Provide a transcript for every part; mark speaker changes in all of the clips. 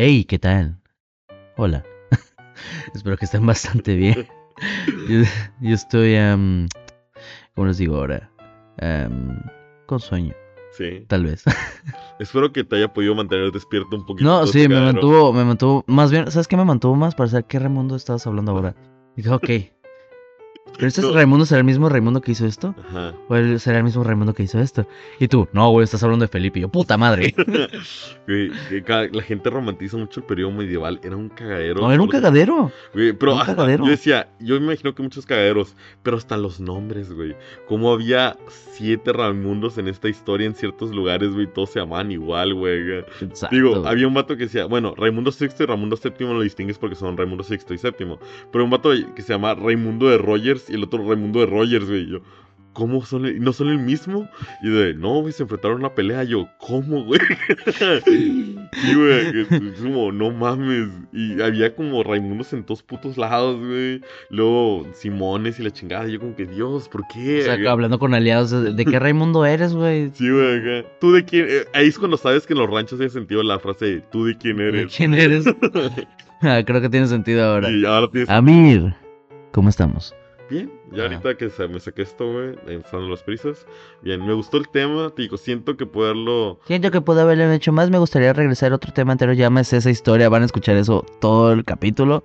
Speaker 1: Hey, ¿qué tal? Hola. Espero que estén bastante bien. yo, yo estoy, em, ¿cómo les digo ahora? Con sueño,
Speaker 2: Sí.
Speaker 1: tal vez.
Speaker 2: Espero que te haya podido mantener despierto un poquito.
Speaker 1: No, sí, me mantuvo, me mantuvo, más bien, ¿sabes qué me mantuvo más? Para saber qué Raimundo estabas hablando ahora. Dije, ok. ¿Pero este. Raimundo será el mismo Raimundo que hizo esto?
Speaker 2: Ajá.
Speaker 1: ¿O él será el mismo Raimundo que hizo esto? Y tú, no, güey, estás hablando de Felipe. Y yo, puta madre.
Speaker 2: Güey, la gente romantiza mucho el periodo medieval. Era un cagadero.
Speaker 1: No, era un cagadero.
Speaker 2: Güey, pero
Speaker 1: un cagadero.
Speaker 2: yo decía, yo me imagino que muchos cagaderos, pero hasta los nombres, güey. Como había siete Raimundos en esta historia en ciertos lugares, güey, todos se llamaban igual, güey.
Speaker 1: Exacto.
Speaker 2: Digo, había un vato que decía, bueno, Raimundo VI y Raimundo VII lo distingues porque son Raimundo VI y VII. Pero un vato que se llama Raimundo de Rogers y el otro Raimundo de Rogers, güey. y Yo, ¿cómo son? el- ¿No son el mismo? Y de, no, güey, se enfrentaron a una pelea. Yo, ¿cómo, güey? sí, güey, es como, no mames. Y había como Raimundos en todos putos lados, güey. Luego Simones y la chingada. Y yo, como que, Dios, ¿por qué?
Speaker 1: O sea, hablando con aliados, ¿de, de qué Raimundo eres, güey?
Speaker 2: Sí, güey, acá. ¿Tú de quién? eh, ahí es cuando sabes que en los ranchos tiene sentido la frase, ¿tú de quién
Speaker 1: ¿De
Speaker 2: eres?
Speaker 1: quién eres? Ah, Creo que tiene sentido ahora.
Speaker 2: Y.
Speaker 1: Amir, ¿cómo estamos?
Speaker 2: Bien, ya
Speaker 1: Ajá.
Speaker 2: ahorita que se- me saqué esto, güey, empezando las prisas. Bien, me gustó el tema, te digo, siento que poderlo...
Speaker 1: Siento que pude haberle hecho más. Me gustaría regresar a otro tema entero. Ya me sé esa historia. Van a escuchar eso todo el capítulo.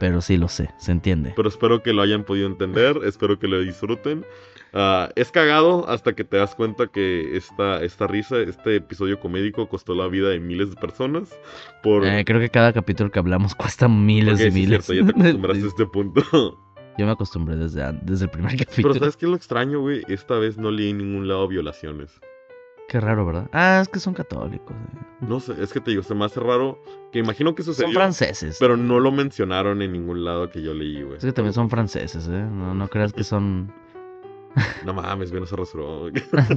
Speaker 1: Pero sí lo sé, se entiende.
Speaker 2: Pero espero que lo hayan podido entender, espero que lo disfruten. Ah, es cagado hasta que te das cuenta que esta, esta risa, este episodio comédico costó la vida de miles de personas. Por...
Speaker 1: Eh, creo que cada capítulo que hablamos cuesta miles
Speaker 2: porque
Speaker 1: y
Speaker 2: sí es
Speaker 1: miles.
Speaker 2: cierto, ya te acostumbraste a este punto.
Speaker 1: Yo me acostumbré desde, desde el primer
Speaker 2: Pero
Speaker 1: capítulo.
Speaker 2: ¿sabes qué es lo extraño, güey? Esta vez no leí en ningún lado violaciones.
Speaker 1: Qué raro, ¿verdad? Ah, es que son católicos. eh.
Speaker 2: No sé, es que te digo, se me hace raro que imagino que
Speaker 1: Son
Speaker 2: sucedió,
Speaker 1: franceses.
Speaker 2: pero no lo mencionaron en ningún lado que yo leí, güey.
Speaker 1: Es que también son franceses, ¿eh? No, no creas que son...
Speaker 2: No mames, güey, no se rasuró.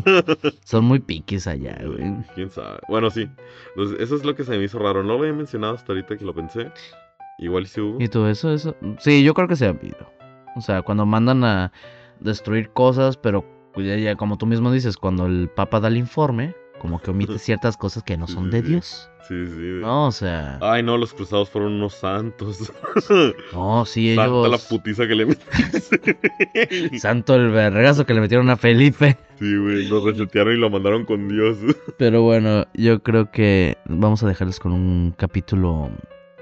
Speaker 1: Son muy piquis allá, güey.
Speaker 2: ¿Quién sabe? Bueno, sí. Entonces, eso es lo que se me hizo raro. No lo había mencionado hasta ahorita que lo pensé. Igual sí hubo.
Speaker 1: Y todo eso, eso. Sí, yo creo que se ha habido. O sea, cuando mandan a destruir cosas, pero pues, ya, como tú mismo dices, cuando el Papa da el informe, como que omite ciertas cosas que no son
Speaker 2: sí,
Speaker 1: de
Speaker 2: sí.
Speaker 1: Dios.
Speaker 2: Sí, sí. güey.
Speaker 1: No, o sea.
Speaker 2: Ay, no, los cruzados fueron unos santos.
Speaker 1: No, sí,
Speaker 2: Santa la
Speaker 1: ellos.
Speaker 2: putiza que le metiste.
Speaker 1: Santo el vergazo que le metieron a Felipe.
Speaker 2: sí, güey, lo resetearon y lo mandaron con Dios.
Speaker 1: Pero bueno, yo creo que vamos a dejarles con un capítulo.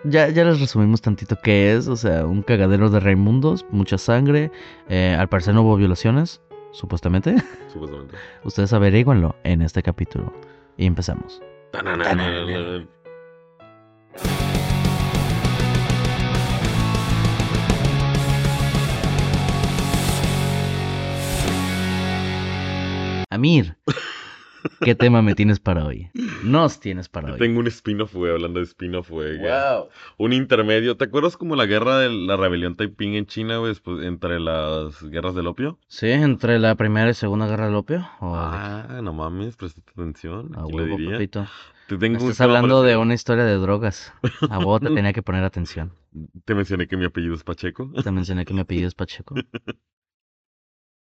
Speaker 1: Ya, ya les resumimos tantito qué es, o sea, un cagadero de Raimundos, mucha sangre. eh, al parecer no hubo violaciones, supuestamente.
Speaker 2: Supuestamente.
Speaker 1: Ustedes averíguenlo en este capítulo. Y empezamos. Amir, ¿qué tema me tienes para hoy? Nos tienes para hoy.
Speaker 2: Tengo un spin-off, güey, hablando de spin-off, güey.
Speaker 1: Wow.
Speaker 2: Un intermedio. ¿Te acuerdas como la guerra de la rebelión Taiping en China, güey, entre las guerras del opio?
Speaker 1: Sí, entre la primera y segunda guerra del opio. O
Speaker 2: Ah, no mames, prestaste atención.
Speaker 1: a
Speaker 2: ¿Quién le
Speaker 1: huevo,
Speaker 2: diría?
Speaker 1: papito.
Speaker 2: Te tengo un
Speaker 1: Estás hablando de
Speaker 2: parecido.
Speaker 1: una historia de drogas. A vos te tenía que poner atención.
Speaker 2: Te mencioné que mi apellido es Pacheco.
Speaker 1: Te mencioné que mi apellido es Pacheco.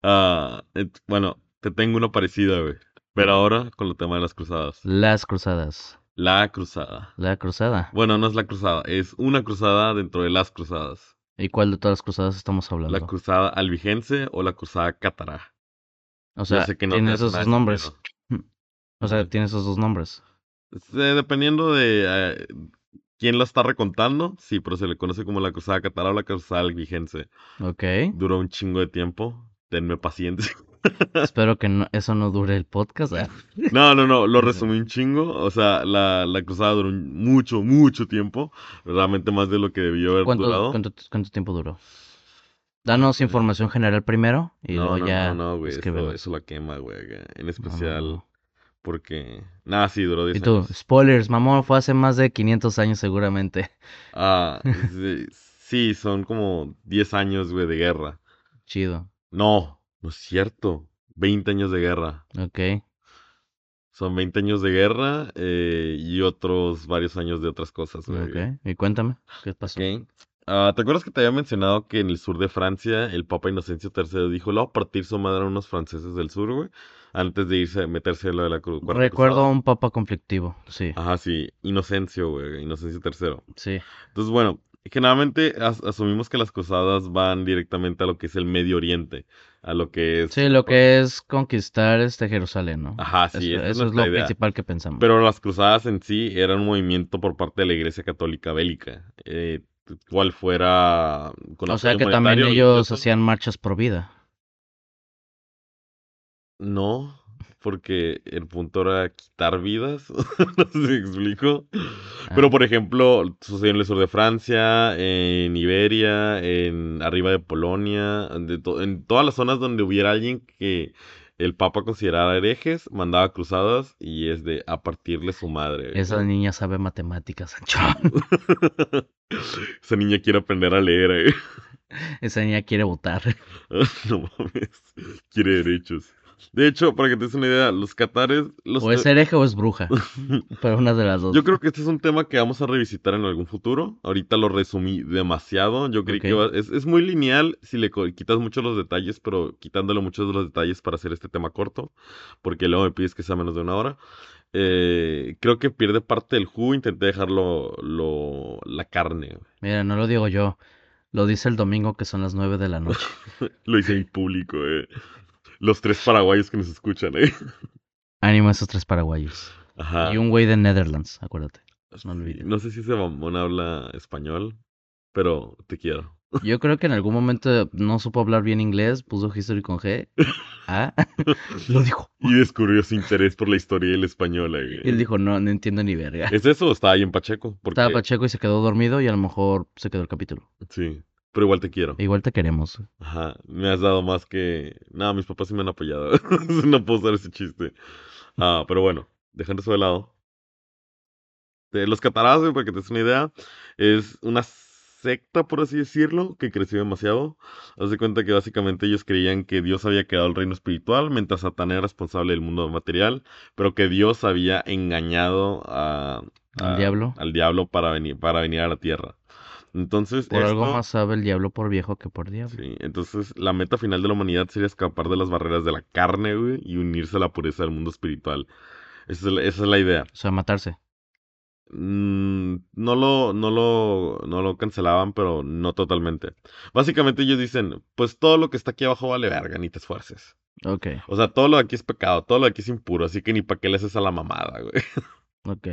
Speaker 2: Ah, bueno, te tengo una parecida, güey. Pero ahora con el tema de las cruzadas.
Speaker 1: Las cruzadas.
Speaker 2: La cruzada.
Speaker 1: La cruzada.
Speaker 2: Bueno, no es la cruzada, es una cruzada dentro de las cruzadas.
Speaker 1: ¿Y cuál de todas las cruzadas estamos hablando?
Speaker 2: La cruzada albigense o la cruzada cátara.
Speaker 1: o sea,
Speaker 2: no
Speaker 1: tiene esos dos nombres. O sea, tiene esos dos nombres.
Speaker 2: Eh, dependiendo de eh, quién la está recontando, sí, pero se le conoce como la cruzada cátara o la cruzada albigense.
Speaker 1: Ok.
Speaker 2: Duró un chingo de tiempo. Denme paciencia.
Speaker 1: Espero que no- eso no dure el podcast. ah.
Speaker 2: No, no, no, lo resumí un chingo. O sea, la, la cruzada duró mucho, mucho tiempo. Realmente más de lo que debió haber
Speaker 1: ¿Cuánto,
Speaker 2: durado.
Speaker 1: cuánto, cuánto tiempo duró? Danos información general primero y
Speaker 2: no,
Speaker 1: luego
Speaker 2: no,
Speaker 1: ya
Speaker 2: no, no, güey. Eso, eso la quema, güey. En especial
Speaker 1: No.
Speaker 2: porque. Nada, sí, duró 10
Speaker 1: Y tú,
Speaker 2: años.
Speaker 1: spoilers, mamón, fue hace más de 500 años seguramente.
Speaker 2: Ah, sí, sí, son como 10 años, güey, de guerra.
Speaker 1: Chido.
Speaker 2: No, no es cierto. 20 años de guerra.
Speaker 1: Ok.
Speaker 2: Son 20 años de guerra eh, y otros varios años de otras cosas, güey.
Speaker 1: Ok. Y cuéntame, ¿qué pasó?
Speaker 2: Ok. Ah, ¿te acuerdas que te había mencionado que en el sur de Francia el Papa Inocencio III dijo, le va a partir su madre a unos franceses del sur, güey? Antes de irse a meterse a lo de la cru- Cuarta
Speaker 1: Recuerdo a un papa conflictivo, sí,
Speaker 2: Ajá, sí, Inocencio, güey, Inocencio III.
Speaker 1: sí.
Speaker 2: Entonces, bueno, generalmente as- asumimos que las cruzadas van directamente a lo que es el Medio Oriente, a lo que es...
Speaker 1: Sí, lo que es conquistar este Jerusalén, ¿no?
Speaker 2: Ajá, sí,
Speaker 1: Eso, eso es lo
Speaker 2: idea.
Speaker 1: principal que pensamos.
Speaker 2: Pero las cruzadas en sí eran un movimiento por parte de la Iglesia Católica bélica, eh, cual fuera con
Speaker 1: O sea que también ellos hacían marchas por vida.
Speaker 2: No, porque el punto era quitar vidas, no sé si explico. Pero por ejemplo, sucedió en el sur de Francia, en Iberia, en arriba de Polonia, de to- en todas las zonas donde hubiera alguien que el Papa considerara herejes, mandaba cruzadas y es de a partirle su madre.
Speaker 1: esa niña sabe matemáticas, Sancho.
Speaker 2: Esa niña quiere aprender a leer, eh.
Speaker 1: Esa niña quiere votar.
Speaker 2: No mames, quiere derechos. De hecho, para que te des una idea, los catares, los
Speaker 1: O es hereje o es bruja. Pero una de las dos.
Speaker 2: Yo creo que este es un tema que vamos a revisitar en algún futuro. Ahorita lo resumí demasiado. Yo creí que es, es muy lineal si le quitas muchos los detalles, pero quitándole muchos de los detalles para hacer este tema corto, porque luego me pides que sea menos de una hora. Eh, creo que pierde parte del jugo. Intenté dejarlo lo, la carne.
Speaker 1: Mira, no lo digo yo. Lo dice el domingo que son las nueve de la noche.
Speaker 2: Lo hice en público, eh. Los tres paraguayos que nos escuchan, eh.
Speaker 1: Ánimo a esos tres paraguayos.
Speaker 2: Ajá.
Speaker 1: Y un güey de Netherlands, acuérdate. No
Speaker 2: Sí. No sé si ese mamón habla español, pero te quiero.
Speaker 1: Yo creo que en algún momento no supo hablar bien inglés, puso history con G. Ah, lo dijo.
Speaker 2: Y descubrió su interés por la historia y el español. eh.
Speaker 1: Y él dijo, no, no entiendo ni verga.
Speaker 2: ¿Es eso o estaba ahí en Pacheco? Porque,
Speaker 1: Estaba Pacheco y se quedó dormido y a lo mejor se quedó el capítulo.
Speaker 2: Sí, pero igual te quiero.
Speaker 1: Igual te queremos.
Speaker 2: Ajá, me has dado más que... No, mis papás sí me han apoyado. no puedo usar ese chiste. Ah, pero bueno, dejando eso de lado. De los cataratas, para que te des una idea, es una secta, por así decirlo, que creció demasiado. Haz de cuenta que básicamente ellos creían que Dios había quedado el reino espiritual, mientras Satán era responsable del mundo material, pero que Dios había engañado a,
Speaker 1: ¿Al diablo?
Speaker 2: al diablo para venir, para venir a la tierra. Entonces,
Speaker 1: Por algo más sabe el diablo por viejo que por diablo.
Speaker 2: Sí, entonces la meta final de la humanidad sería escapar de las barreras de la carne, güey, y unirse a la pureza del mundo espiritual. Esa es la, esa es la idea.
Speaker 1: O sea, matarse.
Speaker 2: Mm, no lo, no lo, no lo cancelaban, pero no totalmente. Básicamente ellos dicen, pues todo lo que está aquí abajo vale verga, ni te esfuerces.
Speaker 1: Ok,
Speaker 2: O sea, todo lo de aquí es pecado, todo lo de aquí es impuro, así que ni para qué le haces a la mamada, güey.
Speaker 1: ok.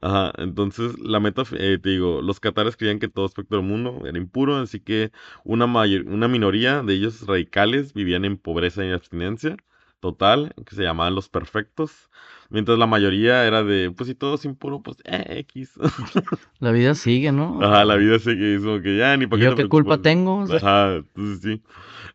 Speaker 2: Ajá, entonces la meta, eh, te digo, los catares creían que todo aspecto del mundo era impuro, así que una, mayor, una minoría de ellos radicales vivían en pobreza y abstinencia total, que se llamaban los perfectos, mientras la mayoría era de, pues si todo es impuro, pues eh, X.
Speaker 1: La vida sigue, ¿no?
Speaker 2: Ajá, la vida sigue, es como que ya ni para qué
Speaker 1: ¿Yo qué culpa tengo? O sea,
Speaker 2: Ajá, entonces sí.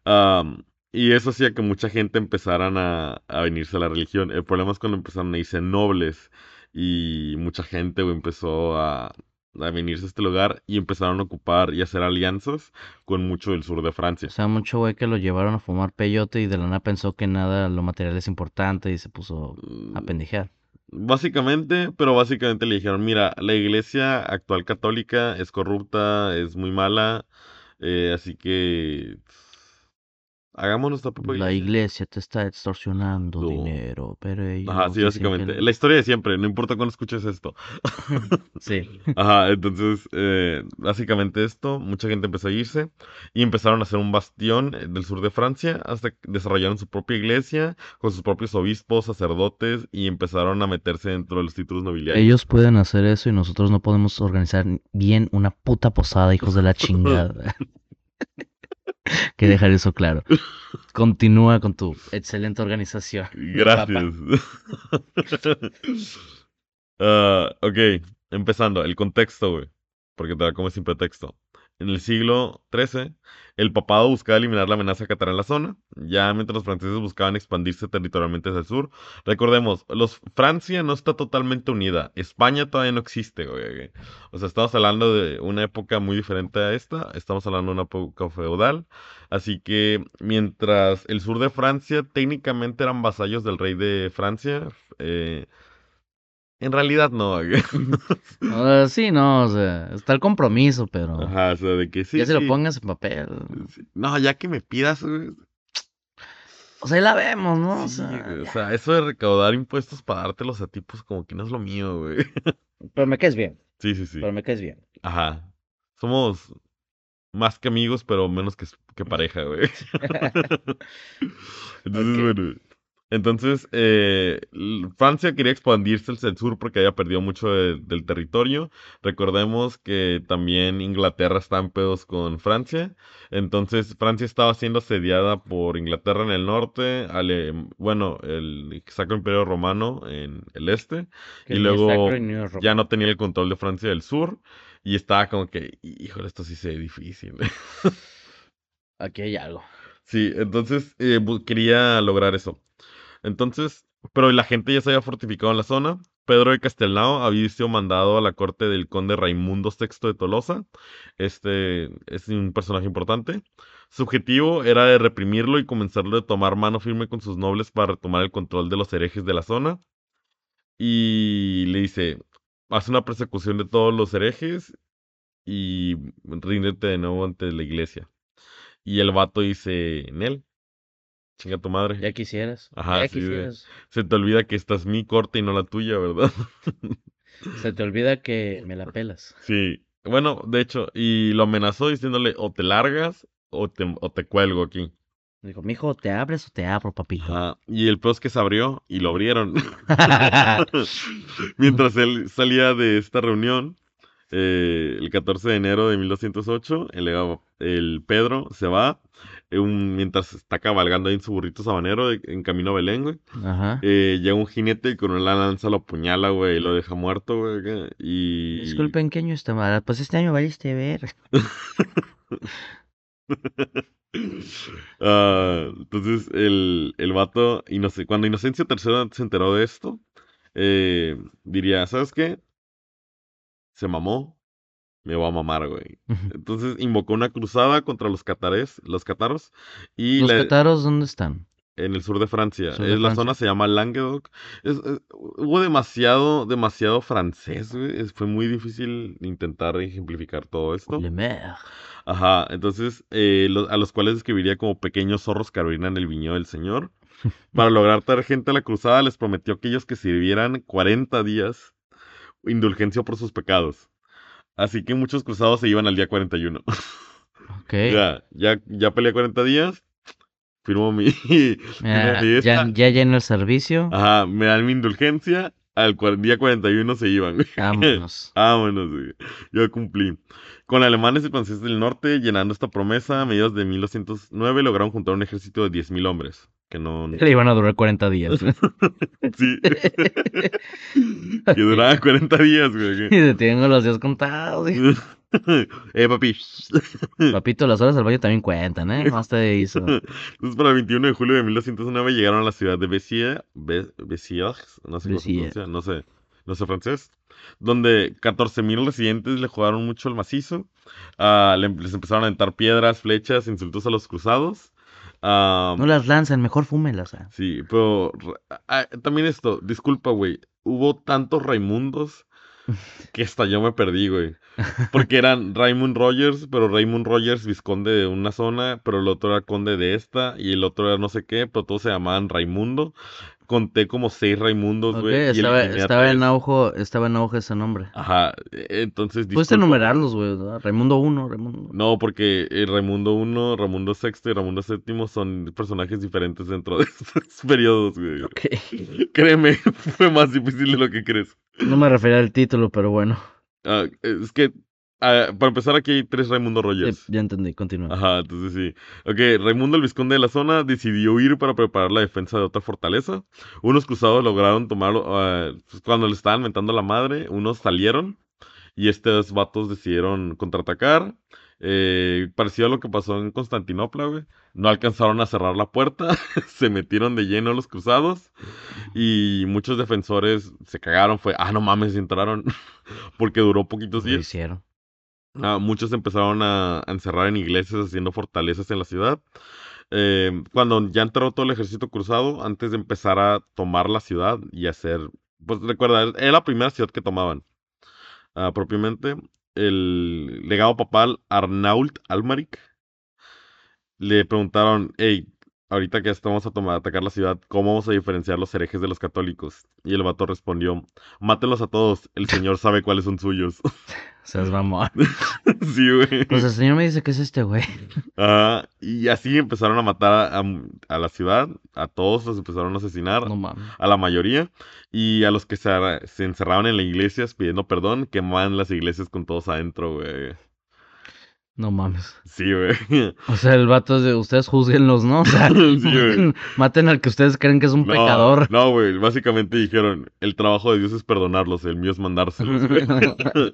Speaker 2: Am, y eso hacía que mucha gente empezaran a, a venirse a la religión. El problema es cuando empezaron a irse nobles y mucha gente güey, empezó a, a venirse a este lugar y empezaron a ocupar y hacer alianzas con mucho del sur de Francia.
Speaker 1: O sea, mucho güey que lo llevaron a fumar peyote y de la nada pensó que nada, lo material es importante y se puso a
Speaker 2: Mm,
Speaker 1: pendejear.
Speaker 2: Básicamente, pero básicamente le dijeron, mira, la iglesia actual católica es corrupta, es muy mala, eh, así que hagamos nuestra propia
Speaker 1: La
Speaker 2: iglesia.
Speaker 1: te está extorsionando
Speaker 2: No.
Speaker 1: dinero, pero ellos
Speaker 2: Ajá, sí,
Speaker 1: que
Speaker 2: básicamente.
Speaker 1: no.
Speaker 2: La historia de siempre, no importa cuándo escuches esto.
Speaker 1: Sí.
Speaker 2: Ajá, entonces, eh, básicamente esto, mucha gente empezó a irse y empezaron a hacer un bastión eh, del sur de Francia hasta que desarrollaron su propia iglesia con sus propios obispos, sacerdotes y empezaron a meterse dentro de los títulos nobiliarios.
Speaker 1: Ellos pueden hacer eso y nosotros no podemos organizar bien una puta posada, hijos de la chingada. que dejar eso claro. Continúa con tu excelente organización.
Speaker 2: Gracias. Ah, ok, empezando, el contexto, güey. Porque te da como sin pretexto. En el siglo XIII, el papado buscaba eliminar la amenaza catará en la zona, ya mientras los franceses buscaban expandirse territorialmente hacia el sur. Recordemos, los, Francia no está totalmente unida, España todavía no existe, güey. O sea, estamos hablando de una época muy diferente a esta, estamos hablando de una época feudal, así que mientras el sur de Francia técnicamente eran vasallos del rey de Francia, eh, En realidad no. güey.
Speaker 1: Ah, sí, no, o sea, está el compromiso, pero
Speaker 2: Ajá, o sea, de que sí.
Speaker 1: ya se lo pongas en papel.
Speaker 2: sí. No, ya que me pidas, güey.
Speaker 1: O sea, ahí la vemos, ¿no? O sea,
Speaker 2: o sea, eso de recaudar impuestos para dártelos a ti, pues como que no es lo mío, güey.
Speaker 1: Pero me caes bien,
Speaker 2: Sí, sí, sí.
Speaker 1: pero me caes bien.
Speaker 2: Ajá. Somos más que amigos, pero menos que, que pareja, güey. Entonces,
Speaker 1: Ok.
Speaker 2: bueno. Entonces, eh, Francia quería expandirse hacia el sur porque había perdido mucho de- del territorio. Recordemos que también Inglaterra está en pedos con Francia. Entonces, Francia estaba siendo asediada por Inglaterra en el norte, ale- bueno, el Sacro Imperio Romano en el este.
Speaker 1: Que
Speaker 2: Y luego ya no tenía el control de Francia del sur. Y estaba como que, híjole, esto sí se ve difícil.
Speaker 1: Aquí hay algo.
Speaker 2: Sí, entonces eh, quería lograr eso. Entonces, pero la gente ya se había fortificado en la zona. Pedro de Castelnao había sido mandado a la corte del conde Raimundo VI de Tolosa. Este es un personaje importante. Su objetivo era de reprimirlo y comenzarlo a tomar mano firme con sus nobles para retomar el control de los herejes de la zona. Y le dice, haz una persecución de todos los herejes y ríndete de nuevo ante la iglesia. Y el vato dice, Nel, chinga tu madre.
Speaker 1: Ya quisieras.
Speaker 2: Ajá,
Speaker 1: ya
Speaker 2: sí,
Speaker 1: quisieras.
Speaker 2: Se te olvida que esta es mi corte y no la tuya, ¿verdad?
Speaker 1: Se te olvida que me la pelas.
Speaker 2: Sí. Bueno, de hecho, y lo amenazó diciéndole, o te largas o te, o te cuelgo aquí.
Speaker 1: Dijo, mijo, ¿te abres o te abro, papito?
Speaker 2: Y el peor es que se abrió y lo abrieron. Mientras él salía de esta reunión, eh, el 14 de enero de 1208, el, el Pedro se va, eh, un- mientras está cabalgando ahí en su burrito sabanero de- en camino a Belén, güey.
Speaker 1: Ajá.
Speaker 2: Eh, llega un jinete y con una lanza lo apuñala, güey, y lo deja muerto, güey. Y...
Speaker 1: Disculpen, ¿qué año está mal? Pues este año valiste ver.
Speaker 2: Ah, entonces el, el vato, inoce- cuando Inocencio III se enteró de esto, eh, diría, ¿sabes qué? Se mamó, me va a mamar, güey. Entonces invocó una cruzada contra los catares, los cataros, y
Speaker 1: ¿Los
Speaker 2: la-
Speaker 1: cataros dónde están?
Speaker 2: en el sur de Francia.
Speaker 1: Sur de
Speaker 2: Es- la zona se llama Languedoc. Es- es- hubo demasiado, demasiado francés, güey. Fue muy difícil intentar ejemplificar todo esto.
Speaker 1: Le Mer.
Speaker 2: Ajá, entonces, eh, lo- a los cuales describiría como pequeños zorros que abrinan el viñedo del Señor. Para lograr traer gente a la cruzada, les prometió a aquellos que sirvieran 40 días indulgencia por sus pecados. Así que muchos cruzados se iban al día 41.
Speaker 1: Ok.
Speaker 2: ya, ya, ya peleé 40 días, firmo mi,
Speaker 1: Mira,
Speaker 2: mi
Speaker 1: ya, ya lleno el servicio.
Speaker 2: Ajá, me dan mi indulgencia, al día 41 se iban. güey.
Speaker 1: Vámonos.
Speaker 2: Vámonos, güey. Yo cumplí. Con alemanes y franceses del norte, llenando esta promesa, a mediados de 1209 lograron juntar un ejército de 10.000 hombres. Que no...
Speaker 1: Le iban a durar 40 días.
Speaker 2: Sí. que duraba 40 días, güey.
Speaker 1: y te tengo los días contados.
Speaker 2: eh, papi.
Speaker 1: Papito, las horas del baño también cuentan, ¿eh? Más te hizo.
Speaker 2: Entonces, para el 21 de julio de 1209 llegaron a la ciudad de Béziers, Bé- Béziers, no sé cómo se pronuncia, no sé, no sé francés, donde 14.000 residentes le jugaron mucho al macizo, le- les empezaron a aventar piedras, flechas, insultos a los cruzados.
Speaker 1: No las lancen, mejor fúmelas. ah.
Speaker 2: Sí, pero ah, también esto, disculpa, güey, hubo tantos Raimundos que hasta yo me perdí, güey. Porque eran Raymond Rogers, pero Raymond Rogers visconde de una zona, pero el otro era conde de esta, y el otro era no sé qué, pero todos se llamaban Raimundo. Conté como seis Raimundos, güey. y
Speaker 1: estaba, en auge, estaba en auge ese nombre.
Speaker 2: Ajá, e- entonces disculpa.
Speaker 1: enumerarlos, güey. Raimundo 1, Raimundo.
Speaker 2: No, porque eh, Raimundo I, Raimundo VI y Raimundo VII son personajes diferentes dentro de estos periodos, güey.
Speaker 1: Ok.
Speaker 2: Créeme, fue más difícil de lo que crees.
Speaker 1: No me refería al título, pero bueno.
Speaker 2: Ah, es que, ah, para empezar, aquí hay tres Raimundo Rogers.
Speaker 1: ya entendí, continúa.
Speaker 2: Ajá, entonces sí. Ok, Raimundo el Vizconde de la zona decidió huir para preparar la defensa de otra fortaleza. Unos cruzados lograron tomarlo. ah, pues, cuando le estaban mentando la madre, unos salieron. Y estos vatos decidieron contraatacar. Eh, parecido a lo que pasó en Constantinopla, güey. No alcanzaron a cerrar la puerta. se metieron de lleno los cruzados. Y muchos defensores se cagaron. Fue, ah, no mames, entraron. Porque duró poquitos
Speaker 1: Lo
Speaker 2: días.
Speaker 1: hicieron.
Speaker 2: Ah, muchos empezaron a, encerrar en iglesias haciendo fortalezas en la ciudad. Eh, cuando ya entró todo el ejército cruzado, antes de empezar a tomar la ciudad y hacer pues recuerda, era la primera ciudad que tomaban. Ah, propiamente, el legado papal Arnault Almaric le preguntaron, hey, ahorita que estamos a tomar, atacar la ciudad, ¿cómo vamos a diferenciar los herejes de los católicos? Y el vato respondió, mátenlos a todos, el Señor sabe cuáles son suyos.
Speaker 1: Seas mamón.
Speaker 2: sí, güey.
Speaker 1: Pues el señor me dice que es este güey.
Speaker 2: Ah, y así empezaron a matar a, a la ciudad, a todos los empezaron a asesinar,
Speaker 1: No mames.
Speaker 2: a la mayoría, y a los que se, se encerraban en las iglesias pidiendo perdón, quemaban las iglesias con todos adentro, güey.
Speaker 1: No mames.
Speaker 2: Sí, güey.
Speaker 1: O sea, el vato es de ustedes juzguenlos, ¿no? O sea,
Speaker 2: Sí,
Speaker 1: maten al que ustedes creen que es un
Speaker 2: No,
Speaker 1: pecador.
Speaker 2: No, güey. Básicamente dijeron, el trabajo de Dios es perdonarlos, el mío es mandárselos,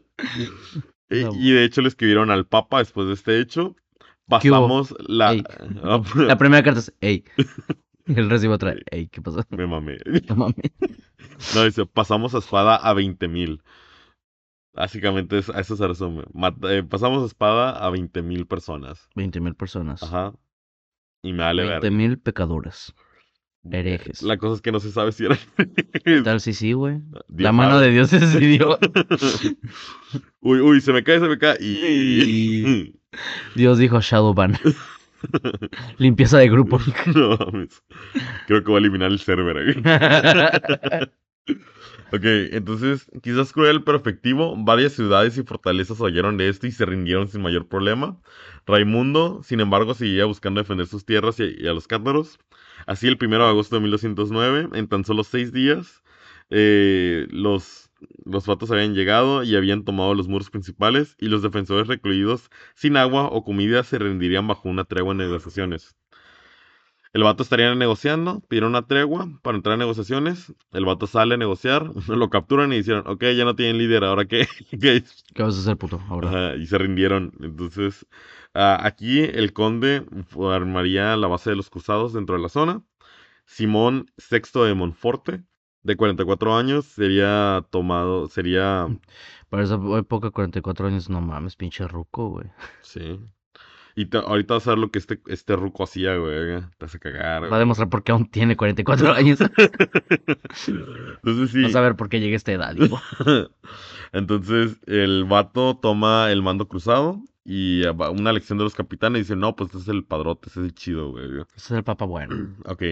Speaker 2: y,
Speaker 1: No.
Speaker 2: y de hecho le escribieron al Papa después de este hecho. Pasamos la...
Speaker 1: La primera carta es, ey. Y el recibo otra, ey, ¿qué pasó?
Speaker 2: Me mamé.
Speaker 1: No mames.
Speaker 2: No, dice, pasamos a espada a 20 mil. Básicamente es- a eso se resume. Mata- eh, pasamos espada a 20 mil personas.
Speaker 1: 20 mil personas.
Speaker 2: Ajá. Y me vale
Speaker 1: 20
Speaker 2: ver.
Speaker 1: mil pecadores. herejes.
Speaker 2: La cosa es que no se sabe si era.
Speaker 1: ¿Qué tal si sí, güey? La mano
Speaker 2: sabe.
Speaker 1: de Dios decidió.
Speaker 2: uy, uy, se me cae, se me cae. Y...
Speaker 1: Dios dijo Shadowban. Limpieza de grupo.
Speaker 2: no mames. Creo que voy a eliminar el server. Ok, entonces, quizás cruel pero efectivo, varias ciudades y fortalezas oyeron de esto y se rindieron sin mayor problema. Raimundo, sin embargo, seguía buscando defender sus tierras y, a los cátaros. Así, el 1 de agosto de 1209, en tan solo seis días, eh, los, los vatos habían llegado y habían tomado los muros principales y los defensores recluidos sin agua o comida se rendirían bajo una tregua en negociaciones. El vato estaría negociando, pidieron una tregua para entrar a negociaciones. El vato sale a negociar, lo capturan y dijeron, ok, ya no tienen líder, ¿ahora qué? ¿Qué?
Speaker 1: ¿Qué vas a hacer, puto? Ahora.
Speaker 2: Y se rindieron. Entonces, ah, aquí el conde armaría la base de los cruzados dentro de la zona. Simón VI de Monforte, de 44 años, sería tomado, sería,
Speaker 1: Para esa época, 44 años, no mames, pinche ruco, güey.
Speaker 2: sí. Y te- ahorita vas a ver lo que este, este ruco hacía, güey. Te hace cagar,
Speaker 1: Va a
Speaker 2: güey.
Speaker 1: demostrar por qué aún tiene 44 años.
Speaker 2: Entonces sí.
Speaker 1: Vas a ver por qué llegué a esta edad, hijo.
Speaker 2: Entonces el vato toma el mando cruzado y una lección de los capitanes dice, no, pues este es el padrote, ese es el chido, güey.
Speaker 1: Ese es el papa bueno.
Speaker 2: Ok.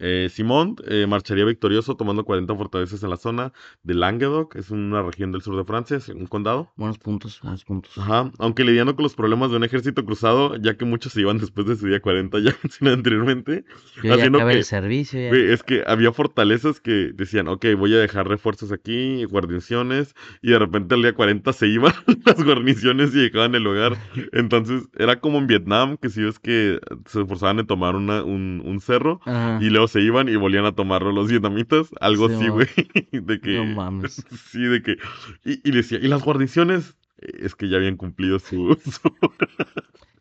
Speaker 2: Eh, Simón eh, marcharía victorioso tomando 40 fortalezas en la zona de Languedoc, es una región del sur de Francia, es un condado.
Speaker 1: Buenos puntos, buenos puntos.
Speaker 2: Ajá, aunque lidiando con los problemas de un ejército cruzado, ya que muchos se iban después de su día 40, ya mencioné anteriormente.
Speaker 1: Yo ya
Speaker 2: que-
Speaker 1: el servicio. ya-
Speaker 2: es que había fortalezas que decían, ok, voy a dejar refuerzos aquí, guarniciones, y de repente al día 40 se iban las guarniciones y dejaban el lugar. Entonces era como en Vietnam, que si ves que se esforzaban en tomar una, un, un cerro,
Speaker 1: Ajá.
Speaker 2: y luego se iban y volvían a tomarlo los vietnamitas, algo
Speaker 1: Sí,
Speaker 2: así, güey, de que...
Speaker 1: No mames.
Speaker 2: Sí, de que... Y, y decía, ¿y las guarniciones? Eh, Es que ya habían cumplido su... su-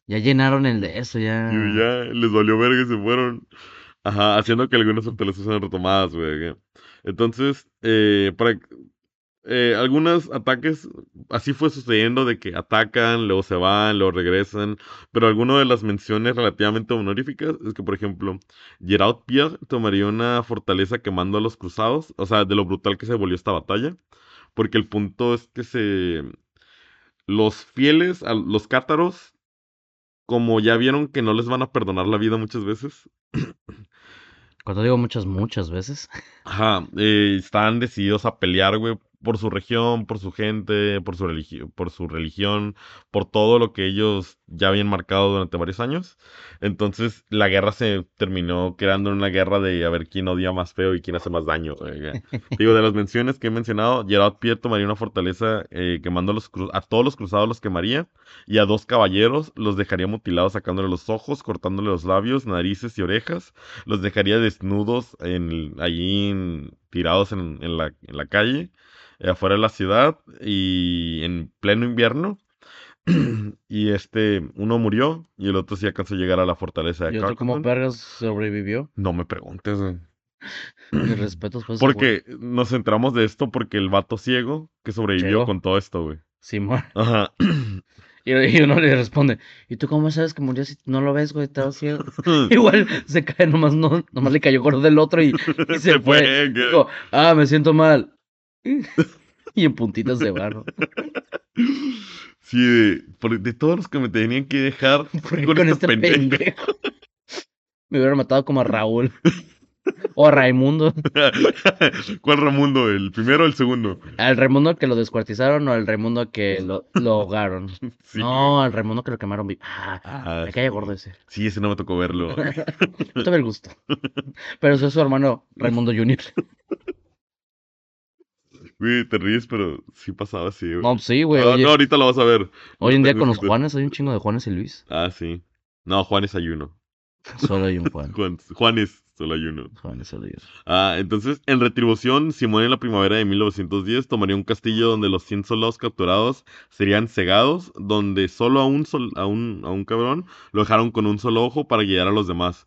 Speaker 1: Ya llenaron el de eso, ya.
Speaker 2: y ya les valió verga y se fueron. Ajá, haciendo que algunas fortalezas sean retomadas, güey. Entonces, eh, para eh, algunos ataques, así fue sucediendo de que atacan, luego se van, luego regresan, pero algunas de las menciones relativamente honoríficas es que, por ejemplo, Gerard Pierre tomaría una fortaleza quemando a los cruzados, o sea, de lo brutal que se volvió esta batalla, porque el punto es que se... Los fieles, a los cátaros, como ya vieron que no les van a perdonar la vida muchas veces,
Speaker 1: Cuando digo muchas, muchas veces.
Speaker 2: Ajá, eh, están decididos a pelear, güey, por su región, por su gente, por su religión, por su religión, por todo lo que ellos ya habían marcado durante varios años. Entonces, la guerra se terminó creando una guerra de a ver quién odia más feo y quién hace más daño. Digo, de las menciones que he mencionado, Gerard Pierre tomaría una fortaleza eh, quemando a, los a todos los cruzados los quemaría y a dos caballeros los dejaría mutilados sacándole los ojos, cortándole los labios, narices y orejas los dejaría desnudos en, allí en- tirados en, en la, en la calle, afuera de la ciudad y en pleno invierno. y este, uno murió y el otro sí alcanzó a llegar a la fortaleza de
Speaker 1: Y otro
Speaker 2: Carcassonne.
Speaker 1: pergas sobrevivió.
Speaker 2: No me preguntes, güey.
Speaker 1: Mis respetos, pues. güey.
Speaker 2: Porque nos centramos de esto porque el vato ciego que sobrevivió con todo esto, güey.
Speaker 1: Simón.
Speaker 2: Ajá.
Speaker 1: Y, y uno le responde, ¿y tú cómo sabes que murió si no lo ves, güey? Estaba ciego. Igual se cae, nomás, no, nomás le cayó gordo del otro y, y se,
Speaker 2: Se
Speaker 1: fue.
Speaker 2: fue.
Speaker 1: Digo, ah, me siento mal. y en puntitas de barro.
Speaker 2: Sí, de, por- de todos los que me tenían que dejar
Speaker 1: ¿Por qué
Speaker 2: con,
Speaker 1: con
Speaker 2: este pendejo.
Speaker 1: pendejo? Me hubiera matado como a Raúl. O a Raimundo.
Speaker 2: ¿Cuál Ramundo? ¿El primero o el segundo?
Speaker 1: Al Raimundo que lo descuartizaron o al Raimundo que lo, lo ahogaron.
Speaker 2: Sí.
Speaker 1: No, al Raimundo que lo quemaron vivo. Ah,
Speaker 2: Ah,
Speaker 1: me cae gordo ese.
Speaker 2: sí, ese no me tocó verlo.
Speaker 1: No tuve el gusto. Pero soy su hermano Raimundo Jr.
Speaker 2: Güey, te ríes, pero sí pasaba así, güey.
Speaker 1: No, sí, güey.
Speaker 2: Ah,
Speaker 1: oye,
Speaker 2: no, ahorita lo vas a ver.
Speaker 1: hoy en día con los. Juanes hay un chingo de Juanes y Luis.
Speaker 2: Ah, sí. No, Juan es ayuno.
Speaker 1: Solo hay un Juan.
Speaker 2: Juan, Juanes, solo ayuno.
Speaker 1: Juanes solo hay uno.
Speaker 2: Ah, entonces, en retribución, Simón en la primavera de 1910 tomaría un castillo donde los 100 soldados capturados serían cegados, donde solo a un, sol- a un, a un cabrón lo dejaron con un solo ojo para guiar a los demás.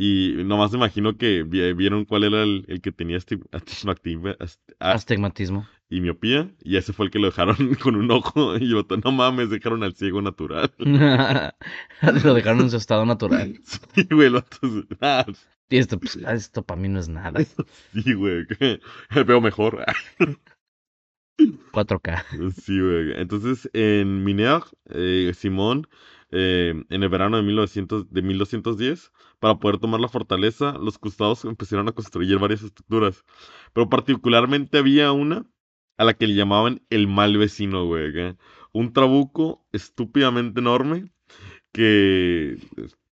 Speaker 2: Y nomás me imagino que vi- vieron cuál era el, el que tenía asti- astigmatismo-
Speaker 1: Astigmatismo.
Speaker 2: y miopía, y ese fue el que lo dejaron con un ojo. Y yo, no mames, dejaron al ciego natural.
Speaker 1: lo dejaron en su estado natural.
Speaker 2: Sí, güey, se- ah,
Speaker 1: Y esto, pues, ah, esto para mí no es nada.
Speaker 2: sí, güey, veo mejor.
Speaker 1: 4K.
Speaker 2: Sí, güey. Entonces, en Miner, eh, Simón, eh, en el verano de, 1900, de 1210, para poder tomar la fortaleza, los cruzados empezaron a construir varias estructuras. Pero particularmente había una a la que le llamaban el mal vecino, güey. acá. Un trabuco estúpidamente enorme que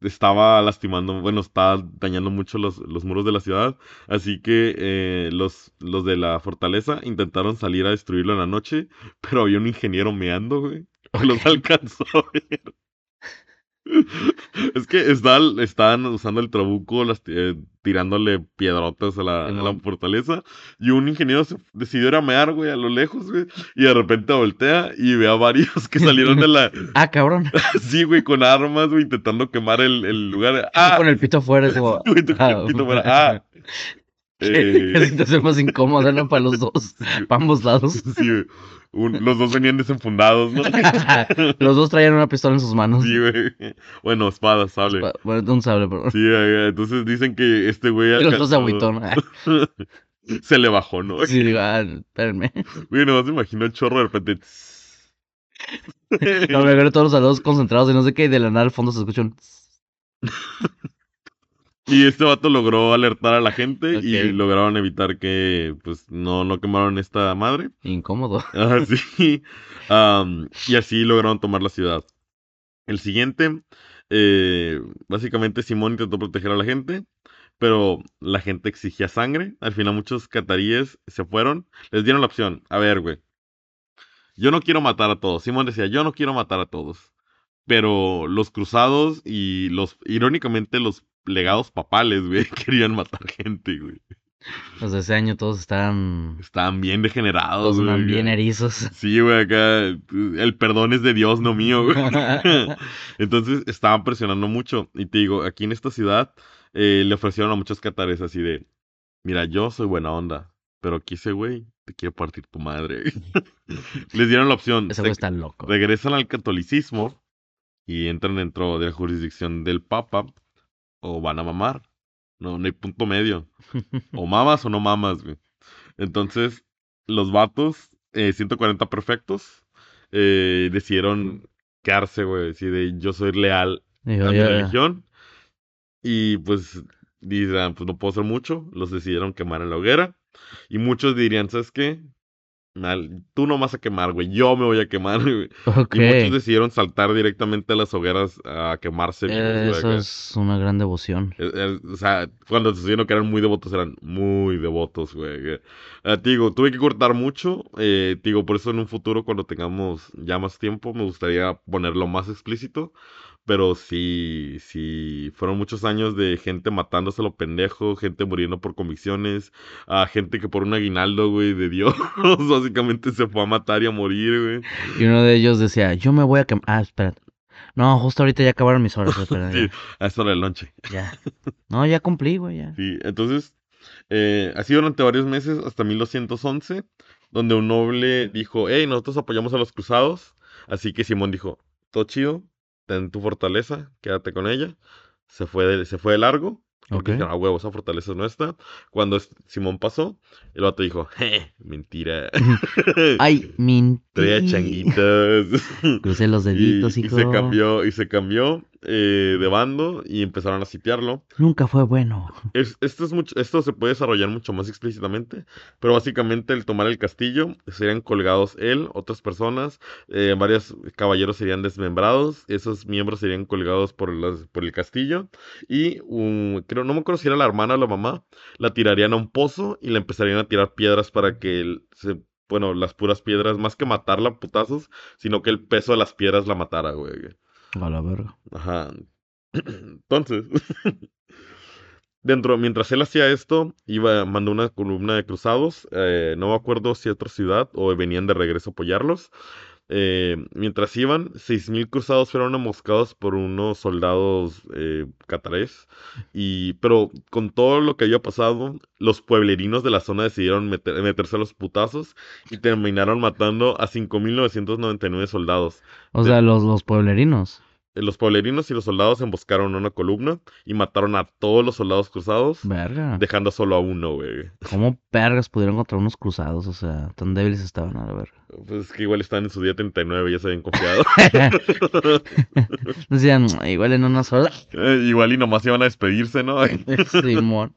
Speaker 2: estaba lastimando, bueno, estaba dañando mucho los, los muros de la ciudad. Así que eh, los, los de la fortaleza intentaron salir a destruirlo en la noche, pero había un ingeniero meando, güey. Los alcanzó a ver. Es que estaban, estaban usando el trabuco, las, eh, tirándole piedrotas a la, a la
Speaker 1: Simón.
Speaker 2: fortaleza. Y un ingeniero se decidió ir a mear, güey, a lo lejos, güey. Y de repente voltea y ve a varios que salieron de la.
Speaker 1: Ah, cabrón.
Speaker 2: Sí, güey, con armas, güey, intentando quemar el, el lugar. ¡Ah!
Speaker 1: Con el pito afuera, como.
Speaker 2: Güey, con el pito fuera. ¡Ah! Eh,
Speaker 1: situación más incómoda, ¿no? Para los dos. Para ambos lados.
Speaker 2: sí. Un- los dos venían desenfundados, ¿no?
Speaker 1: Los dos traían una pistola en sus manos.
Speaker 2: Sí, güey. Bueno, espada, sable.
Speaker 1: Bueno, un sable, perdón.
Speaker 2: Sí, güey, entonces dicen que este güey.
Speaker 1: Y los dos se agüitó, ¿no?
Speaker 2: Se le bajó, ¿no?
Speaker 1: Sí, digo, ah, espérenme.
Speaker 2: Güey, nomás me imagino el chorro de repente.
Speaker 1: No, me agarré todos los saludos concentrados y no sé qué, y de la nada al fondo se escucha un...
Speaker 2: Y este vato logró alertar a la gente y lograron evitar que, pues, no, no quemaron esta madre.
Speaker 1: Incómodo.
Speaker 2: Ah, sí. Am, y así lograron tomar la ciudad. El siguiente, eh, básicamente Simón intentó proteger a la gente, pero la gente exigía sangre. Al final muchos cataríes se fueron. Les dieron la opción. A ver, güey. Yo no quiero matar a todos. Simón decía, yo no quiero matar a todos. Pero los cruzados y los, irónicamente, los legados papales, güey, querían matar gente, güey.
Speaker 1: De ese año todos estaban...
Speaker 2: Estaban bien degenerados,
Speaker 1: Todos
Speaker 2: güey.
Speaker 1: andaban bien erizos.
Speaker 2: Sí, güey, acá el perdón es de Dios, no mío, güey. Entonces estaban presionando mucho. Y te digo, aquí en esta ciudad eh, le ofrecieron a muchos catares así de, mira, yo soy buena onda, pero aquí ese güey te quiere partir tu madre. Les dieron la opción.
Speaker 1: Ese
Speaker 2: se-
Speaker 1: güey está loco.
Speaker 2: regresan al catolicismo y entran dentro de la jurisdicción del Papa o van a mamar. No, no hay punto medio. O mamas o no mamas, güey. Entonces, los vatos, eh, 140 perfectos, eh, decidieron quedarse, güey. Así de yo soy leal a mi
Speaker 1: ya-
Speaker 2: religión. Y pues, dicen, pues no puedo hacer mucho. Los decidieron quemar en la hoguera. Y muchos dirían, ¿sabes qué? Mal, tú no vas a quemar, güey. Yo me voy a quemar, güey. Y muchos decidieron saltar directamente a las hogueras a quemarse.
Speaker 1: Eso es una gran devoción.
Speaker 2: O sea, cuando se supieron que eran muy devotos, eran muy devotos, güey. Eh, digo, tuve que cortar mucho. Eh, digo, por eso en un futuro, cuando tengamos ya más tiempo, me gustaría ponerlo más explícito. Pero sí, sí, fueron muchos años de gente matándose a lo pendejo, gente muriendo por convicciones, a gente que por un aguinaldo, güey, de Dios, básicamente se fue a matar y a morir, güey.
Speaker 1: Y uno de ellos decía, yo me voy a quemar. Ah, espérate. No, justo ahorita ya acabaron mis horas. espera,
Speaker 2: Sí, a hora del lonche.
Speaker 1: ya. ya. No, ya cumplí, güey, ya.
Speaker 2: Sí, entonces, eh, así durante varios meses, hasta 1211, donde un noble dijo, hey, nosotros apoyamos a los cruzados. Así que Simón dijo, todo chido, ten tu fortaleza, quédate con ella. Se fue de, se fue de largo. Porque dijeron, a huevo, esa fortaleza es nuestra. Cuando Simón pasó, el vato dijo, je, mentira.
Speaker 1: Ay, mentira.
Speaker 2: Traía changuitas.
Speaker 1: Crucé los
Speaker 2: y,
Speaker 1: deditos,
Speaker 2: y
Speaker 1: hijo.
Speaker 2: se cambió, y se cambió eh, de bando y empezaron a sitiarlo.
Speaker 1: Nunca fue bueno.
Speaker 2: Es- esto, es mucho, esto se puede desarrollar mucho más explícitamente, pero básicamente el tomar el castillo serían colgados él, otras personas, eh, varios caballeros serían desmembrados, esos miembros serían colgados por, las- por el castillo y un- creo, no me acuerdo si era la hermana o la mamá, la tirarían a un pozo y le empezarían a tirar piedras para que él se... Bueno, las puras piedras, más que matarla putazos, sino que el peso de las piedras la matara, güey.
Speaker 1: A la verga.
Speaker 2: Ajá. Entonces, dentro, mientras él hacía esto, iba, mandó una columna de cruzados, eh, no me acuerdo si a otra ciudad o venían de regreso a apoyarlos. Eh, mientras iban, 6.000 cruzados fueron emboscados por unos soldados eh, cataríes. Y, pero con todo lo que había pasado, los pueblerinos de la zona decidieron meter- meterse a los putazos y terminaron matando a 5.999 soldados.
Speaker 1: O
Speaker 2: De-
Speaker 1: sea, los, los pueblerinos.
Speaker 2: Los pueblerinos y los soldados emboscaron una columna y mataron a todos los soldados cruzados,
Speaker 1: Verga.
Speaker 2: dejando solo a uno, güey.
Speaker 1: ¿Cómo vergas pudieron contra unos cruzados? O sea, tan débiles estaban a la verga.
Speaker 2: Pues es que igual estaban en su día 39, ya se habían confiado.
Speaker 1: Decían, igual en una sola.
Speaker 2: Eh, igual y nomás iban a despedirse, ¿no?
Speaker 1: Simón.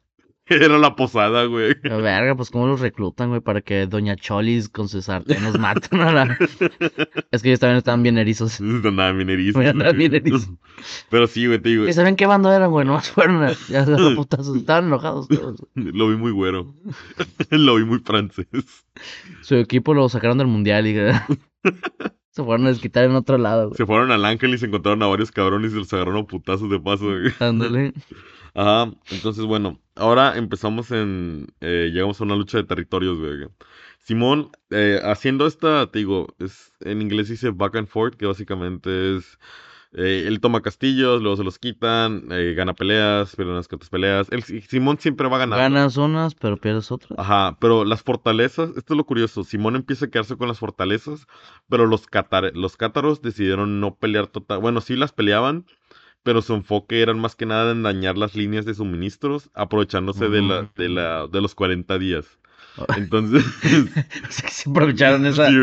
Speaker 2: Era la posada, güey.
Speaker 1: Pero, verga, pues cómo los reclutan, güey, para que Doña Cholis con sus sartén nos maten a la... Es que ellos también estaban bien erizos.
Speaker 2: Andaban bien erizos.
Speaker 1: Andaban bien erizos.
Speaker 2: Pero sí, güey, te digo,
Speaker 1: ¿Y saben qué bando eran, güey? Nomás fueron a... Ya se putazos. Estaban enojados todos.
Speaker 2: lo vi muy güero. lo vi muy francés.
Speaker 1: Su equipo lo sacaron del mundial y... Se fueron a desquitar en otro lado, güey.
Speaker 2: Se fueron al ángel y se encontraron a varios cabrones y los agarraron a putazos de paso, güey.
Speaker 1: Ándale.
Speaker 2: Ajá, entonces bueno, ahora empezamos en, eh, llegamos a una lucha de territorios, güey. Simón, eh, haciendo esta, te digo, es, en inglés dice back and forth, que básicamente es, eh, él toma castillos, luego se los quitan, eh, gana peleas, pierde unas cuantas peleas. El, Simón siempre va ganando.
Speaker 1: Ganas unas, pero pierdes otras.
Speaker 2: Ajá, pero las fortalezas, esto es lo curioso, Simón empieza a quedarse con las fortalezas, pero los, catar- los cátaros decidieron no pelear total, bueno, sí las peleaban, pero su enfoque era más que nada en dañar las líneas de suministros, aprovechándose de, la, de, la, de los 40 días. Entonces,
Speaker 1: Se aprovecharon esa...
Speaker 2: sí,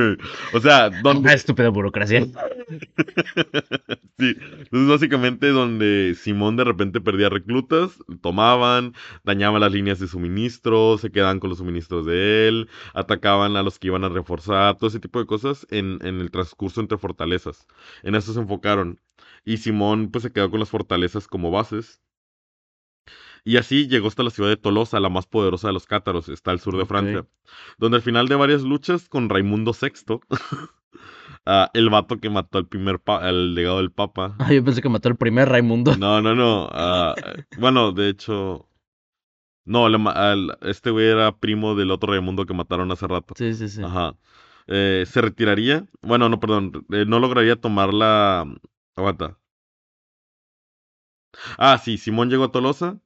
Speaker 2: o sea, donde,
Speaker 1: Ah, estúpida burocracia.
Speaker 2: Sí, entonces básicamente donde Simón de repente perdía reclutas, tomaban, dañaban las líneas de suministro, se quedaban con los suministros de él, atacaban a los que iban a reforzar, todo ese tipo de cosas en, en el transcurso entre fortalezas. En eso se enfocaron. Y Simón pues se quedó con las fortalezas como bases. Y así llegó hasta la ciudad de Tolosa, la más poderosa de los cátaros, está al sur de. Francia, donde al final de varias luchas con Raimundo VI, ah, el vato que mató al primer al legado del Papa,
Speaker 1: Ah, yo pensé que mató el primer Raimundo.
Speaker 2: no, no, no. ah, bueno, de hecho. No, le al- este güey era primo del otro Raimundo que mataron hace rato.
Speaker 1: Sí, sí, sí.
Speaker 2: Ajá. Eh, se retiraría. Bueno, no, perdón. eh, no lograría tomar la. Aguanta. Ah, sí, Simón llegó a Tolosa.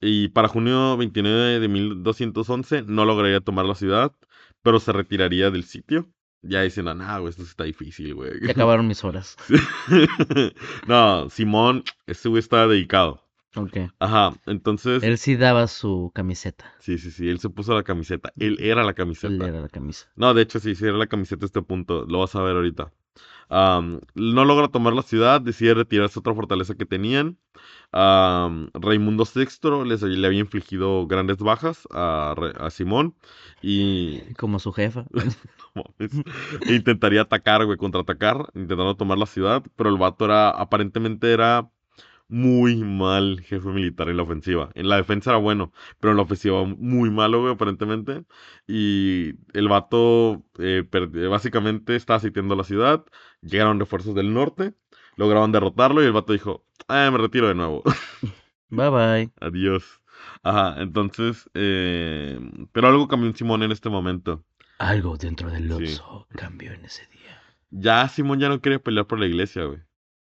Speaker 2: Y para junio 29 de 1211 no lograría tomar la ciudad. Pero se retiraría del sitio. Ya dicen, ah, güey, esto sí está difícil, güey.
Speaker 1: Ya acabaron mis horas.
Speaker 2: no, Simón, ese güey estaba dedicado.
Speaker 1: Ok.
Speaker 2: Ajá, entonces,
Speaker 1: Él sí daba su camiseta.
Speaker 2: sí, sí, sí, él se puso la camiseta. Él era la
Speaker 1: Él
Speaker 2: camiseta.
Speaker 1: era la camisa.
Speaker 2: No, de hecho, sí, sí, era la camiseta a este punto. Lo vas a ver ahorita. No logra tomar la ciudad, decide retirarse a otra fortaleza que tenían. Am, Raimundo VI les, le había infligido grandes bajas a, Simón y
Speaker 1: Como su jefa.
Speaker 2: e intentaría atacar, güey, contraatacar, intentando tomar la ciudad, pero el vato era, aparentemente era muy mal jefe militar en la ofensiva. En la defensa era bueno, pero en la ofensiva muy malo, güey, aparentemente. Y el vato eh, básicamente estaba sitiando la ciudad, llegaron refuerzos del norte, lograron derrotarlo y el vato dijo, ah, me retiro de nuevo.
Speaker 1: Bye bye.
Speaker 2: Adiós. Ajá, entonces, eh, pero algo cambió en Simón en este momento.
Speaker 1: Algo dentro del
Speaker 2: Sí.
Speaker 1: Oxxo cambió en ese día.
Speaker 2: Ya Simón ya no quería pelear por la iglesia, güey.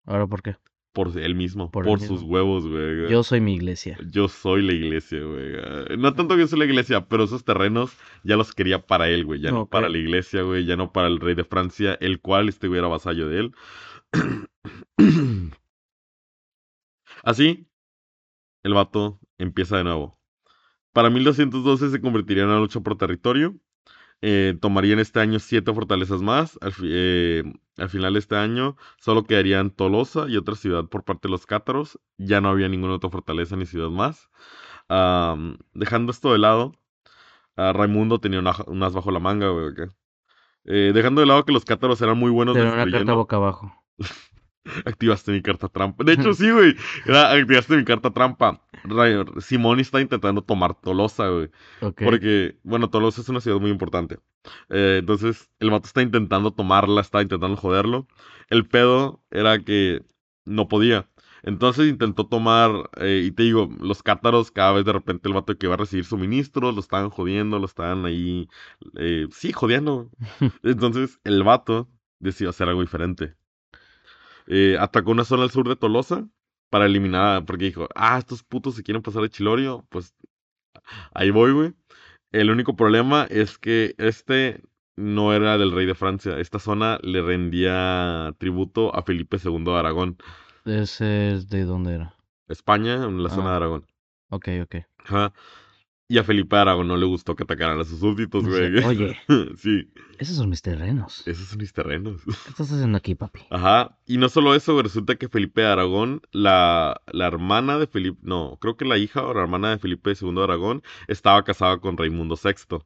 Speaker 1: ¿Ahora por qué?
Speaker 2: Por él mismo,
Speaker 1: Por
Speaker 2: por,
Speaker 1: él
Speaker 2: sus
Speaker 1: mismo.
Speaker 2: huevos, güey.
Speaker 1: Yo soy mi iglesia.
Speaker 2: Yo soy la iglesia, güey. No tanto que yo soy la iglesia, pero esos terrenos ya los quería para él, güey. Ya no para la iglesia, güey. Ya no para el rey de Francia, el cual este güey era vasallo de él. Así, el vato empieza de nuevo. Para 1212 se convertiría en una lucha por territorio. Eh, tomarían este año siete fortalezas más. Al, eh, al final de este año solo quedarían Tolosa y otra ciudad por parte de los cátaros. Ya no había ninguna otra fortaleza ni ciudad más. Dejando esto de lado, Raimundo tenía una, un as bajo la manga, güey. acá. Eh, dejando de lado que los cátaros eran muy buenos
Speaker 1: Pero una carta boca abajo.
Speaker 2: Activaste mi carta trampa. De hecho, sí, güey. Activaste mi carta trampa. Ra- Simón está intentando tomar Tolosa, güey. Porque, bueno, Tolosa es una ciudad muy importante. Eh, entonces, el vato está intentando tomarla, está intentando joderlo. El pedo era que no podía. Entonces intentó tomar, eh, y te digo, los cátaros, cada vez de repente el vato que iba a recibir suministros, lo estaban jodiendo, lo estaban ahí, eh, sí, jodiendo. Entonces, el vato decidió hacer algo diferente. Eh, atacó una zona al sur de Tolosa para eliminar, porque dijo, ah, estos putos se quieren pasar de Chilorio, pues ahí voy, güey. El único problema es que este no era del rey de Francia. Esta zona le rendía tributo a Felipe II de Aragón.
Speaker 1: Ese es de dónde era.
Speaker 2: España, en la zona
Speaker 1: Ah.
Speaker 2: de Aragón.
Speaker 1: Ok, ok.
Speaker 2: Ajá. Y a Felipe Aragón no le gustó que atacaran a sus súbditos, güey.
Speaker 1: Oye,
Speaker 2: sí,
Speaker 1: esos son mis terrenos. ¿Qué
Speaker 2: esos son mis terrenos.
Speaker 1: estás haciendo aquí, papi?
Speaker 2: Ajá. Y no solo eso, güey, resulta que Felipe de Aragón, la, la hermana de Felipe, no, creo que la hija o la hermana de Felipe II de Aragón estaba casada con Raimundo VI.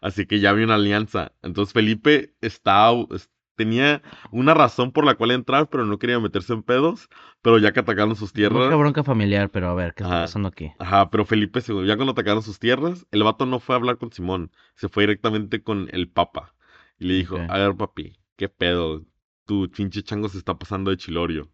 Speaker 2: Así que ya había una alianza. Entonces Felipe estaba, es- tenía una razón por la cual entrar, pero no quería meterse en pedos. Pero ya que atacaron sus tierras.
Speaker 1: bronca familiar, pero a ver, ¿qué está pasando aquí?
Speaker 2: Ajá, pero Felipe II, ya cuando atacaron sus tierras, el vato no fue a hablar con Simón, se fue directamente con el Papa. Y le dijo, a ver, papi, ¿qué pedo? Tu pinche chango se está pasando de chilorio.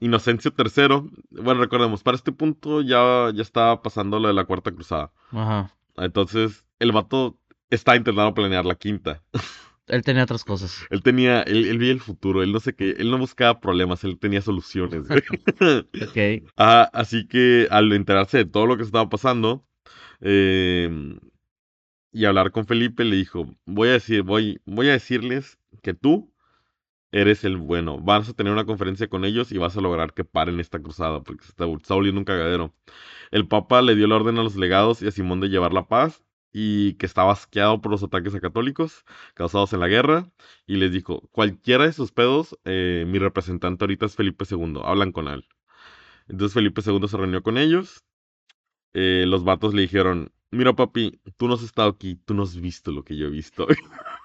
Speaker 2: Inocencio III, bueno, recordemos, para este punto ya, ya estaba pasando lo de la Cuarta Cruzada.
Speaker 1: Ajá.
Speaker 2: Entonces, el vato está intentando planear la quinta.
Speaker 1: Él tenía otras cosas.
Speaker 2: Él tenía, él, él veía el futuro, él no sé qué, él no buscaba problemas, él tenía soluciones.
Speaker 1: Ok.
Speaker 2: Ah, así que al enterarse de todo lo que estaba pasando eh, y hablar con Felipe, le dijo: Voy a decir, voy, voy a decirles que tú eres el bueno. Vas a tener una conferencia con ellos y vas a lograr que paren esta cruzada, porque se está, está volviendo un cagadero. El Papa le dio la orden a los legados y a Simón de llevar la paz y que estaba asqueado por los ataques a católicos causados en la guerra y les dijo, cualquiera de sus pedos, eh, mi representante ahorita es Felipe II, hablan con él. Entonces Felipe II se reunió con ellos, eh, los vatos le dijeron, mira papi, tú no has estado aquí, tú no has visto lo que yo he visto,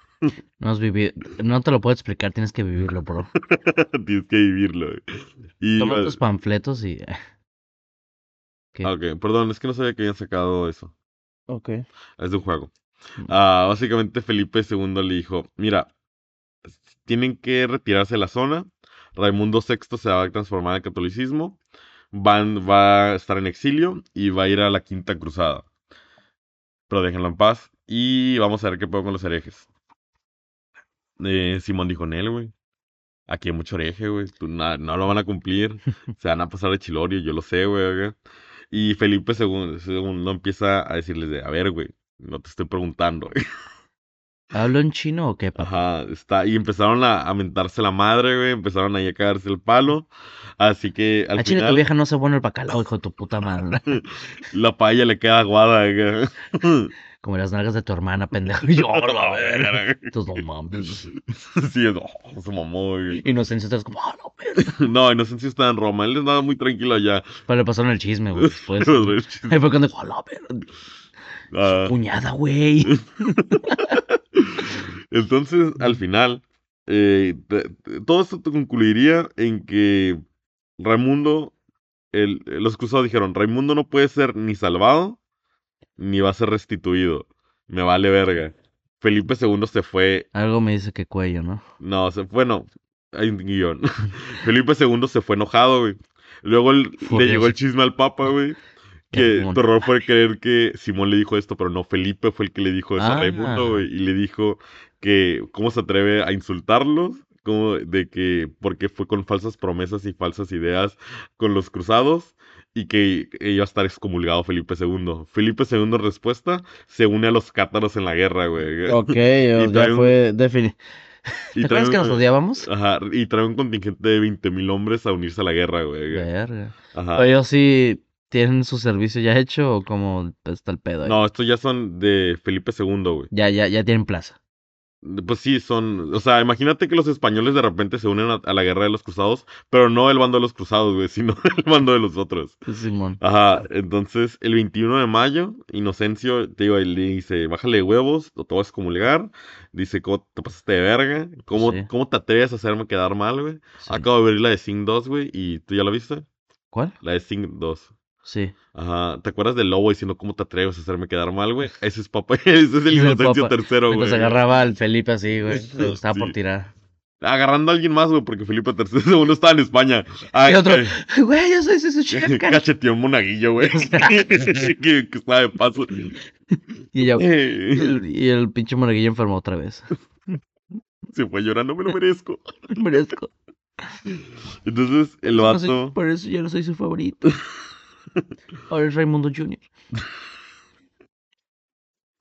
Speaker 1: No has vivido. No te lo puedo explicar, tienes que vivirlo, bro.
Speaker 2: tienes que vivirlo. Y,
Speaker 1: Toma tus panfletos y. ¿Qué?
Speaker 2: ah, ok, perdón, es que no sabía que habían sacado eso.
Speaker 1: Ok.
Speaker 2: Es de un juego.
Speaker 1: Mm.
Speaker 2: Ah, básicamente Felipe II le dijo, mira, tienen que retirarse de la zona. Raimundo VI se va a transformar al catolicismo. Van, va a estar en exilio y va a ir a la Quinta Cruzada. Pero déjenlo en paz. Y vamos a ver qué puedo con los herejes. Eh, Simón dijo, Nel, güey. Aquí hay mucho hereje, güey. No lo van a cumplir. Se van a pasar de chilorio, yo lo sé, güey. Y Felipe II, segundo empieza a decirles de, a ver, güey, no te estoy preguntando.
Speaker 1: ¿Hablo en chino o qué, papá?
Speaker 2: Ajá, está, y empezaron a, a mentarse la madre, güey, empezaron ahí a cagarse el palo. Así que al
Speaker 1: A Chile tu
Speaker 2: final
Speaker 1: vieja no se bueno el bacalao, hijo de tu puta madre.
Speaker 2: la paella le queda aguada. güey.
Speaker 1: Como las nalgas de tu hermana, pendejo. Y yo, "A la verga". Entonces, no mames.
Speaker 2: Sí, no, se mamó, güey.
Speaker 1: Inocencia, estás como, ah, no, verga.
Speaker 2: No, Inocencio está en Roma, él andaba muy tranquilo allá.
Speaker 1: Pero le pasaron el chisme, güey, después. Ahí fue cuando dijo, a la verga.
Speaker 2: Ah,
Speaker 1: Cuñada, güey.
Speaker 2: Entonces, al final, eh, todo esto te concluiría en que Raimundo, el- los cruzados dijeron, Raimundo no puede ser ni salvado, ni va a ser restituido. Me vale verga. Felipe II se fue,
Speaker 1: Algo me dice que cuello, ¿no?
Speaker 2: no, se fue, no, hay un guion. Felipe II se fue enojado, güey. Luego el- le llegó el chisme al Papa, güey. Que tu error fue creer que Simón le dijo esto, pero no, Felipe fue el que le dijo eso a
Speaker 1: Ah.
Speaker 2: Raimundo, güey. Y le dijo que cómo se atreve a insultarlos como de que porque fue con falsas promesas y falsas ideas con los cruzados y que iba a estar excomulgado Felipe II. Felipe II en respuesta se une a los cátaros en la guerra, güey.
Speaker 1: Ok, ya
Speaker 2: un-
Speaker 1: fue definido. ¿Te acuerdas que nos odiábamos?
Speaker 2: Ajá, y trae un contingente de 20.000 hombres a unirse a la guerra, güey.
Speaker 1: Verga.
Speaker 2: Ajá.
Speaker 1: Ellos sí tienen su servicio ya hecho o cómo está el pedo ahí?
Speaker 2: No, estos ya son de Felipe II, güey.
Speaker 1: Ya, ya, ya tienen plaza.
Speaker 2: Pues sí, son. O sea, imagínate que los españoles de repente se unen a, a la guerra de los cruzados, pero no el bando de los cruzados, güey, sino el bando de los otros.
Speaker 1: Simón.
Speaker 2: Ajá, entonces el 21 de mayo, Inocencio, te digo, le dice, bájale de huevos, o te vas a excomulgar. Dice, ¿cómo te pasaste de verga? ¿Cómo,
Speaker 1: Sí.
Speaker 2: ¿cómo te atreves a hacerme quedar mal, güey?
Speaker 1: Sí.
Speaker 2: Acabo de ver la de Sing 2, güey, y ¿tú ya la viste?
Speaker 1: ¿Cuál?
Speaker 2: La de Sing 2.
Speaker 1: Sí.
Speaker 2: Ajá, ¿te acuerdas del lobo diciendo cómo te atreves a hacerme quedar mal, güey? Ese es papá, ese es el
Speaker 1: el
Speaker 2: Inocencio tercero, güey.
Speaker 1: Entonces agarraba al Felipe así, güey. Estaba por tirar.
Speaker 2: Agarrando a alguien más, güey, porque Felipe III no estaba en España. Ay,
Speaker 1: Y otro,
Speaker 2: ay,
Speaker 1: güey, yo soy su chica.
Speaker 2: cacheteó un monaguillo, güey. que, que estaba de paso.
Speaker 1: Y
Speaker 2: Eh,
Speaker 1: y el pinche monaguillo enfermó otra vez.
Speaker 2: Se fue llorando, me lo merezco.
Speaker 1: Merezco.
Speaker 2: Entonces, el
Speaker 1: No soy-
Speaker 2: vato.
Speaker 1: por eso yo no soy su favorito. Ahora es Raimundo Jr.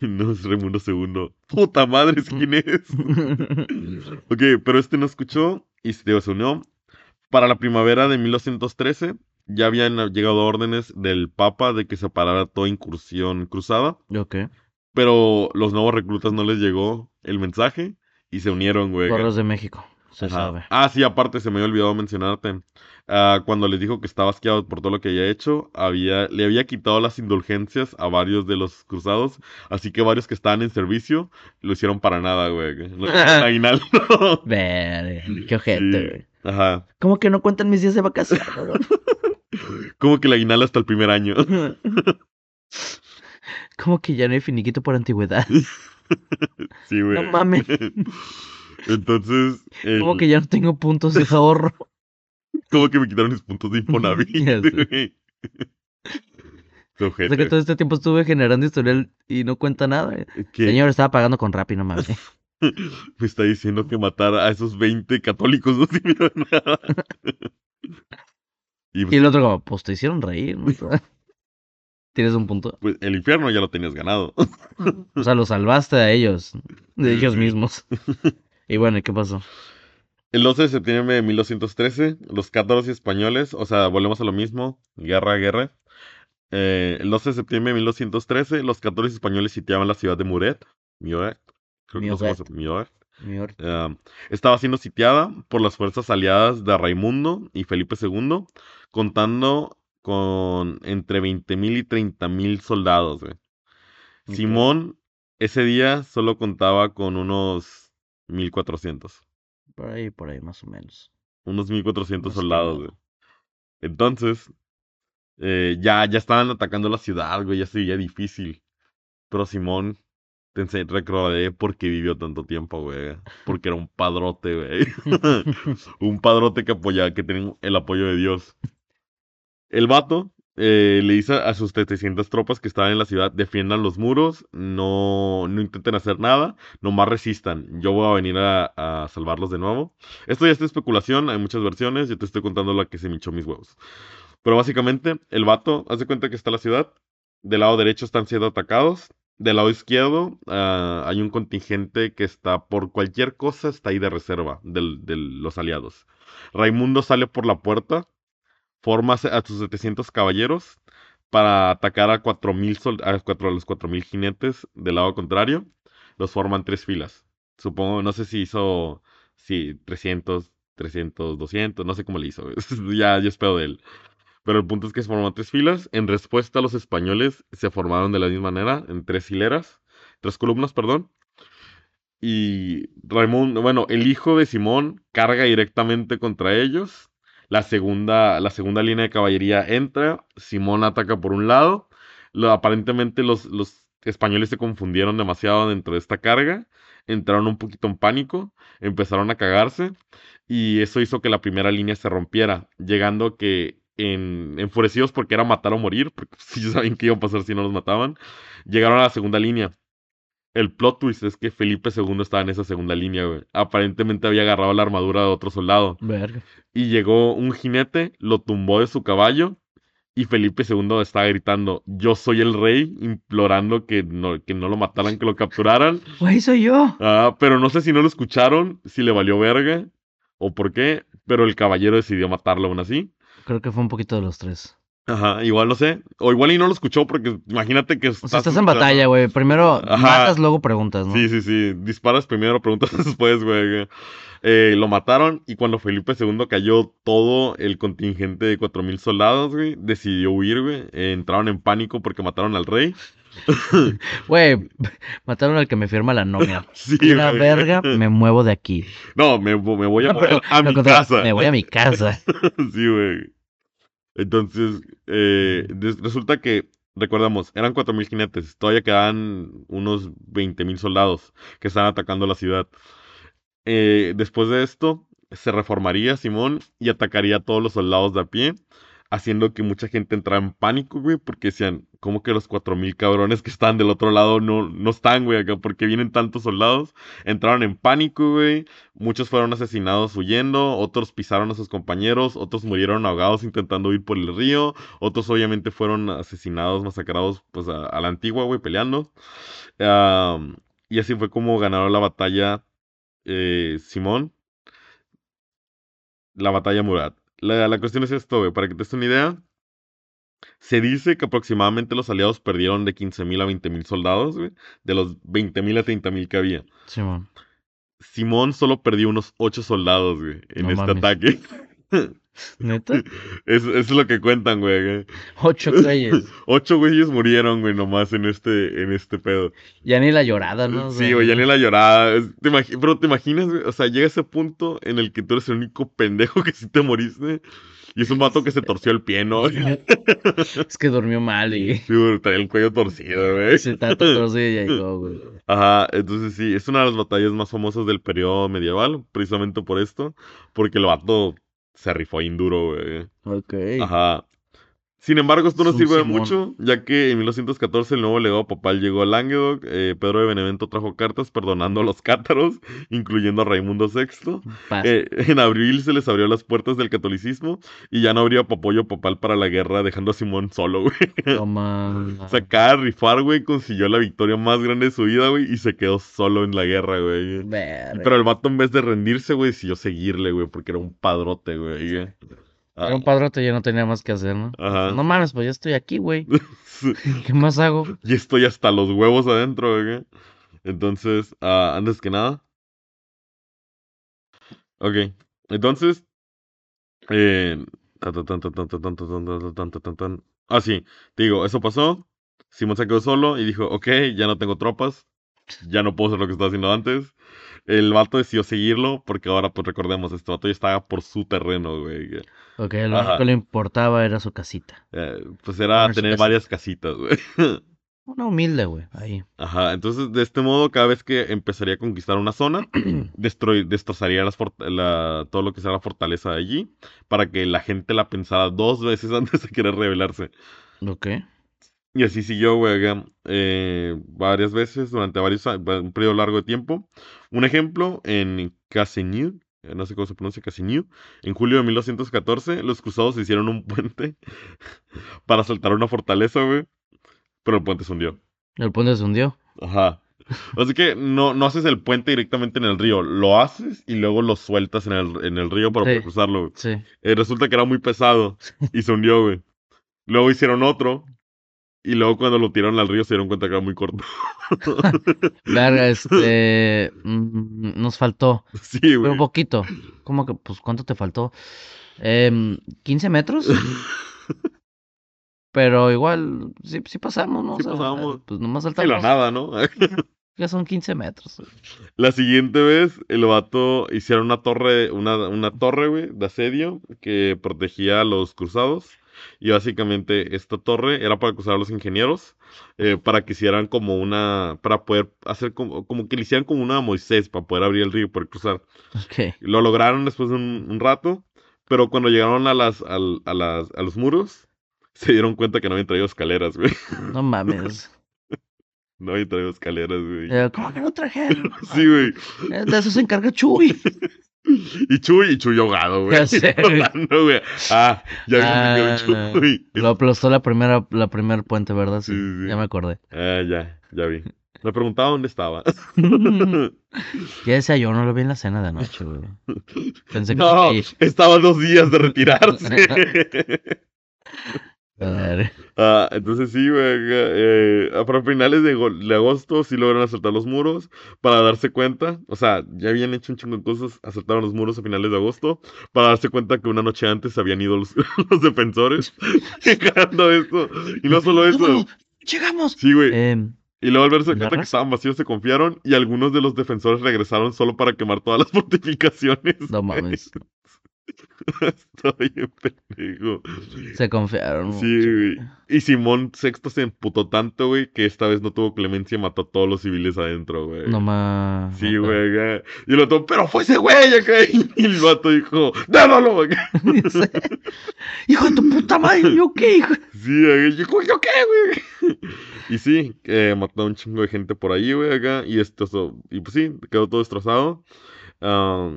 Speaker 2: No es Raimundo II. Puta madre, ¿es quién es? ok, pero este no escuchó y se se unió. Para la primavera de 1913 ya habían llegado órdenes del Papa de que se parara toda incursión cruzada.
Speaker 1: ok.
Speaker 2: Pero los nuevos reclutas no les llegó el mensaje y se unieron, güey.
Speaker 1: Correos de México. Se
Speaker 2: Ajá.
Speaker 1: sabe.
Speaker 2: Ah, sí, aparte se me había olvidado mencionarte. Ah, cuando les dijo que estaba asqueado por todo lo que había hecho, había, le había quitado las indulgencias a varios de los cruzados, así que varios que estaban en servicio lo hicieron para nada, güey. Aguinaldo.
Speaker 1: Qué ojete,
Speaker 2: Sí.
Speaker 1: güey.
Speaker 2: Ajá.
Speaker 1: ¿Cómo que no cuentan mis días de vacaciones?
Speaker 2: Como que la aguinaldo hasta el primer año.
Speaker 1: ¿Cómo que ya no hay finiquito por antigüedad?
Speaker 2: Sí, güey.
Speaker 1: No mames.
Speaker 2: Entonces, el-
Speaker 1: ¿Cómo que ya no tengo puntos de ahorro?
Speaker 2: como que me quitaron mis puntos de Infonavit,
Speaker 1: O sea que todo este tiempo estuve generando historial y no cuenta nada.
Speaker 2: ¿Qué?
Speaker 1: Señor, estaba pagando con Rappi, no mames.
Speaker 2: Me está diciendo que matar a esos 20 católicos no sirvió nada. y
Speaker 1: Y
Speaker 2: pues,
Speaker 1: el otro como, pues te hicieron reír, ¿no? Tienes un punto.
Speaker 2: pues, el infierno ya lo tenías ganado.
Speaker 1: O sea, lo salvaste a ellos, de ellos mismos. Y bueno, ¿y qué pasó?
Speaker 2: El 12 de septiembre de 1213, los cátaros y españoles, o sea, volvemos a lo mismo, guerra, guerra. Eh, el 12 de septiembre de 1213, los cátaros y españoles sitiaban la ciudad de Muret, Muret, creo que no sé cómo se- Muret.
Speaker 1: Mior-
Speaker 2: Eh, estaba siendo sitiada por las fuerzas aliadas de Raimundo y Felipe II, contando con entre 20.000 y 30.000 soldados. Simón ese día solo contaba con unos 1.400.
Speaker 1: Por ahí, por ahí, más o menos.
Speaker 2: Unos 1.400
Speaker 1: Más
Speaker 2: soldados. güey. Entonces, eh, ya, ya estaban atacando la ciudad, güey, ya sería difícil. Pero Simón, te recordaré por qué vivió tanto tiempo, güey. Porque era un padrote, güey. un padrote que apoyaba, que tenía el apoyo de Dios. El vato eh, le dice a sus 700 tropas que estaban en la ciudad, defiendan los muros, no, no intenten hacer nada, nomás resistan. Yo voy a venir a, salvarlos de nuevo. Esto ya es especulación, hay muchas versiones, yo te estoy contando la que se me hinchó mis huevos. Pero básicamente, el vato, hace cuenta que está la ciudad, del lado derecho están siendo atacados, del lado izquierdo ah, hay un contingente que está por cualquier cosa, está ahí de reserva del- de los aliados. Raimundo sale por la puerta, forma a sus 700 caballeros para atacar a 4000 sol- a, cuatro, a los 4000 jinetes del lado contrario. Los forman tres filas. Supongo, no sé si hizo sí, 300, 300, 200, no sé cómo le hizo. ya, ya espero de él. Pero el punto es que se forman tres filas. En respuesta, los españoles se formaron de la misma manera, en tres hileras, tres columnas, perdón. Y Raimundo, bueno, el hijo de Simón carga directamente contra ellos. La segunda, la segunda línea de caballería entra. Simón ataca por un lado. Aparentemente los, los españoles se confundieron demasiado dentro de esta carga. Entraron un poquito en pánico. Empezaron a cagarse. Y eso hizo que la primera línea se rompiera. Llegando que en, enfurecidos porque era matar o morir. Porque si saben qué iba a pasar si no los mataban. Llegaron a la segunda línea. El plot twist es que Felipe II estaba en esa segunda línea, güey. Aparentemente había agarrado la armadura de otro soldado.
Speaker 1: Verga.
Speaker 2: Y llegó un jinete, lo tumbó de su caballo. Y Felipe II estaba gritando, yo soy el rey, implorando que no, que no lo mataran, que lo capturaran.
Speaker 1: Güey, soy yo.
Speaker 2: Ah, pero no sé si no lo escucharon, si le valió verga o por qué, pero el caballero decidió matarlo aún así.
Speaker 1: Creo que fue un poquito de los tres.
Speaker 2: Ajá, igual no sé. O igual y no lo escuchó porque imagínate que
Speaker 1: O sea, estás en batalla, güey. Primero
Speaker 2: Ajá.
Speaker 1: matas, luego preguntas, ¿no?
Speaker 2: Sí, sí, sí. Disparas primero, preguntas después, güey. Eh, lo mataron y cuando Felipe II cayó, todo el contingente de 4.000 soldados, güey, decidió huir, güey. Eh, entraron en pánico porque mataron al rey.
Speaker 1: Güey, mataron al que me firma la novia.
Speaker 2: Sí,
Speaker 1: la verga, me muevo de aquí.
Speaker 2: No, me, me voy a
Speaker 1: No, pero
Speaker 2: mover a
Speaker 1: lo
Speaker 2: mi casa.
Speaker 1: Me voy a mi casa.
Speaker 2: sí, güey. Entonces, eh, des- resulta que, recordamos, eran 4.000 jinetes. Todavía quedaban unos 20.000 soldados que estaban atacando la ciudad. Eh, después de esto, se reformaría Simón y atacaría a todos los soldados de a pie, haciendo que mucha gente entrara en pánico, güey, porque decían, ¿cómo que los 4.000 cabrones que están del otro lado no, no están, güey, acá? porque vienen tantos soldados? Entraron en pánico, güey. Muchos fueron asesinados huyendo, otros pisaron a sus compañeros, otros murieron ahogados intentando huir por el río, otros obviamente fueron asesinados, masacrados, pues a, la antigua, güey, peleando. Y así fue como ganaron la batalla eh, Simón. La batalla Murat. La, la cuestión es esto, güey, para que te des una idea. Se dice que aproximadamente los aliados perdieron de 15.000 a 20.000 soldados, güey, de los 20.000 a 30.000 que había.
Speaker 1: Simón.
Speaker 2: Simón solo perdió unos 8 soldados, güey, en
Speaker 1: No
Speaker 2: este
Speaker 1: mames.
Speaker 2: ataque.
Speaker 3: ¿Neta?
Speaker 2: Eso, eso es lo que cuentan, güey.
Speaker 3: Ocho güeyes.
Speaker 2: Ocho güeyes murieron, güey, nomás en este, en este pedo.
Speaker 3: Ya ni la llorada, ¿no?
Speaker 2: Sí, güey, ya ni la llorada. Es- te pero te imaginas, güey, o sea, llega ese punto en el que tú eres el único pendejo que sí te moriste. Y es un vato que se torció el pie, ¿no? Sí,
Speaker 3: Es que durmió mal y
Speaker 2: güey, traía el cuello torcido, güey.
Speaker 3: se trató torcido y ya llegó, güey.
Speaker 2: Ajá, entonces sí, es una de las batallas más famosas del periodo medieval, precisamente por esto, porque el vato se rifó bien duro, güey.
Speaker 3: Ok.
Speaker 2: Ajá. Sin embargo, esto no sirve de mucho, ya que en 1914 el nuevo legado papal llegó a Languedoc. eh, Pedro de Benevento trajo cartas perdonando a los cátaros, incluyendo a Raimundo VI. Eh, en abril se les abrió las puertas del catolicismo y ya no habría apoyo papal para la guerra, dejando a Simón solo, güey.
Speaker 3: Toma.
Speaker 2: O sea, cada rifar, güey, consiguió la victoria más grande de su vida, güey, y se quedó solo en la guerra, güey. Pero el vato, en vez de rendirse, güey, decidió seguirle, güey, porque era un padrote, güey.
Speaker 3: Era un padrote ya no tenía más que hacer, ¿no?
Speaker 2: Ajá.
Speaker 3: No mames, pues ya estoy aquí, güey. ¿Qué más hago?
Speaker 2: Ya estoy hasta los huevos adentro, güey. Entonces, uh, antes que nada. Ok. Entonces. Eh, ah, sí. Te digo, eso pasó. Simón se quedó solo y dijo, ok, ya no tengo tropas. Ya no puedo hacer lo que estaba haciendo antes. El vato decidió seguirlo porque ahora, pues recordemos, este vato ya estaba por su terreno, güey.
Speaker 3: Ok, lo único que le importaba era su casita.
Speaker 2: Eh, pues era tener
Speaker 3: casita.
Speaker 2: varias casitas, güey.
Speaker 3: Una humilde, güey. Ahí.
Speaker 2: Ajá, entonces de este modo, cada vez que empezaría a conquistar una zona, destro- destrozaría las la- todo lo que sea la fortaleza de allí, para que la gente la pensara dos veces antes de querer rebelarse.
Speaker 3: Ok.
Speaker 2: Y así siguió, güey, eh, varias veces durante varios un periodo largo de tiempo. Un ejemplo, en Casigny, eh, no sé cómo se pronuncia Casigny, en julio de 1214, los cruzados hicieron un puente para saltar una fortaleza, güey, pero el puente se hundió.
Speaker 3: El puente se hundió.
Speaker 2: Ajá. Así que no, no haces el puente directamente en el río, lo haces y luego lo sueltas en el, en el río para
Speaker 3: Sí.
Speaker 2: poder cruzarlo. güey.
Speaker 3: Sí.
Speaker 2: Eh, resulta que era muy pesado y se hundió, güey. Luego hicieron otro y luego cuando lo tiraron al río se dieron cuenta que era muy corto.
Speaker 3: Verga, este. mm, nos faltó.
Speaker 2: sí,
Speaker 3: Pero
Speaker 2: güey.
Speaker 3: un poquito. ¿Cómo que? Pues, ¿cuánto te faltó? Em, ¿15 metros? Pero igual, sí, sí pasamos, ¿no?
Speaker 2: Sí pasamos.
Speaker 3: Pues nomás
Speaker 2: De la
Speaker 3: saltamos.
Speaker 2: nada, ¿no?
Speaker 3: Ya son 15 metros.
Speaker 2: La siguiente vez, el vato hicieron una torre, una, una torre, güey, de asedio que protegía a los cruzados. Y básicamente esta torre era para cruzar a los ingenieros, eh, para que hicieran como una, para poder hacer como, como que le hicieran como una Moisés, para poder abrir el río y poder cruzar. Lo lograron después de un, un rato, pero cuando llegaron a las, al- a las, a los muros, se dieron cuenta que no habían traído escaleras, güey.
Speaker 3: No mames.
Speaker 2: No, y traigo escaleras, güey.
Speaker 1: ¿Cómo que no trajeron?
Speaker 2: Sí, güey.
Speaker 1: De eso se encarga Chuy.
Speaker 2: Y Chuy, y Chuy ahogado, güey.
Speaker 1: Ya sé, güey.
Speaker 2: Ah, ya vi
Speaker 1: Ah,
Speaker 2: que Chuy.
Speaker 1: Lo aplastó la primera, la primer puente, ¿verdad? Sí,
Speaker 2: Sí, sí,
Speaker 1: ya me acordé.
Speaker 2: Ah, ya, ya vi. Me preguntaba dónde estaba.
Speaker 1: ya decía yo, no lo vi en la cena de anoche, güey. Pensé que
Speaker 2: No,
Speaker 1: sí.
Speaker 2: estaba dos días de retirarse. Ah, entonces sí, güey. Eh, para finales de, de agosto sí lograron asaltar los muros para darse cuenta. O sea, ya habían hecho un chingo de cosas. Asaltaron los muros a finales de agosto para darse cuenta que una noche antes habían ido los, los defensores. Dejando esto. Y no solo eso.
Speaker 1: ¡Llegamos!
Speaker 2: Sí, güey.
Speaker 1: Em,
Speaker 2: Y luego al darse cuenta que estaban vacíos se confiaron y algunos de los defensores regresaron solo para quemar todas las fortificaciones.
Speaker 1: no mames.
Speaker 2: Estoy en pendejo.
Speaker 1: Se confiaron.
Speaker 2: Sí,
Speaker 1: mucho,
Speaker 2: güey. Y Simón VI se emputó tanto, güey, que esta vez no tuvo clemencia y mató a todos los civiles adentro, güey.
Speaker 1: No más.
Speaker 2: Sí, güey, acá. Y el otro, pero fue ese güey acá. Y el vato dijo, ¡dádalo! acá.
Speaker 1: Hijo de tu puta madre, ¿yo qué, hijo?
Speaker 2: Sí, acá. Y yo, ¿yo qué, güey? Y sí, eh, mató a un chingo de gente por ahí, güey, acá. Y esto, y pues sí, quedó todo destrozado. Ah,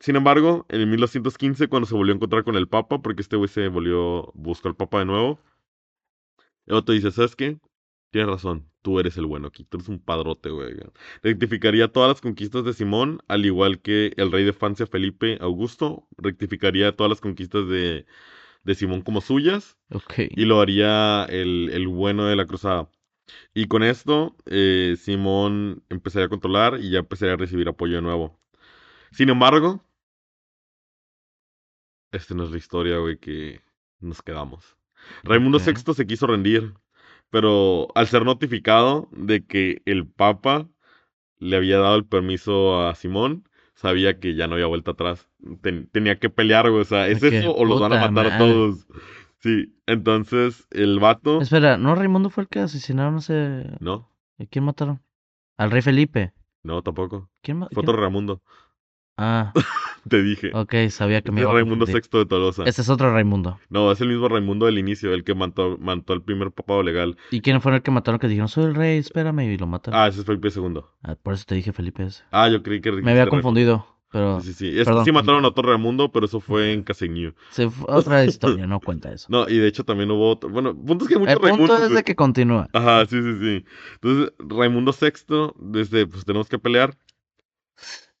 Speaker 2: sin embargo, en 1215, cuando se volvió a encontrar con el Papa, porque este güey se volvió, buscó al Papa de nuevo, el otro dice, ¿sabes qué? Tienes razón, tú eres el bueno aquí, tú eres un padrote, güey. acá". Rectificaría todas las conquistas de Simón, al igual que el rey de Francia, Felipe Augusto, rectificaría todas las conquistas de, de Simón como suyas,
Speaker 1: Ok.
Speaker 2: y lo haría el, el bueno de la cruzada. Y con esto, eh, Simón empezaría a controlar y ya empezaría a recibir apoyo de nuevo. Sin embargo, esta no es la historia, güey, que nos quedamos. Raimundo. VI se quiso rendir, pero al ser notificado de que el Papa le había dado el permiso a Simón, sabía que ya no había vuelta atrás. Ten- tenía que pelear, güey. O sea, ¿es eso o los van a matar a todos? Sí, entonces el vato.
Speaker 1: Espera, ¿no Raimundo fue el que asesinaron hace.
Speaker 2: No,
Speaker 1: ¿A quién mataron? Al rey Felipe.
Speaker 2: no, tampoco.
Speaker 1: ¿Quién ma-
Speaker 2: Fue otro Raimundo,
Speaker 1: Ah,
Speaker 2: te dije.
Speaker 1: ok, sabía que
Speaker 2: Este
Speaker 1: me
Speaker 2: es
Speaker 1: iba a
Speaker 2: Raimundo. VI de Tolosa.
Speaker 1: Este es otro Raimundo.
Speaker 2: No, es el mismo Raimundo del inicio, el que mató, mató al primer papado legal.
Speaker 1: ¿Y quién fue el que mataron que dijeron, soy el rey, espérame, y lo mataron?
Speaker 2: Ah, ese es Felipe II.
Speaker 1: Ah, por eso te dije Felipe ese.
Speaker 2: Ah, yo creí que
Speaker 1: Me había confundido, pero
Speaker 2: Sí, sí, sí.
Speaker 1: Perdón.
Speaker 2: sí mataron a otro Raimundo, pero eso fue en Caseñú.
Speaker 1: se fue- otra historia, no cuenta eso.
Speaker 2: No, y de hecho también hubo otro. Bueno, punto es que hay muchos
Speaker 1: el punto
Speaker 2: Raimundos.
Speaker 1: es de que continúa.
Speaker 2: Ajá, sí, sí, sí. Entonces, Raimundo VI, desde, pues tenemos que pelear.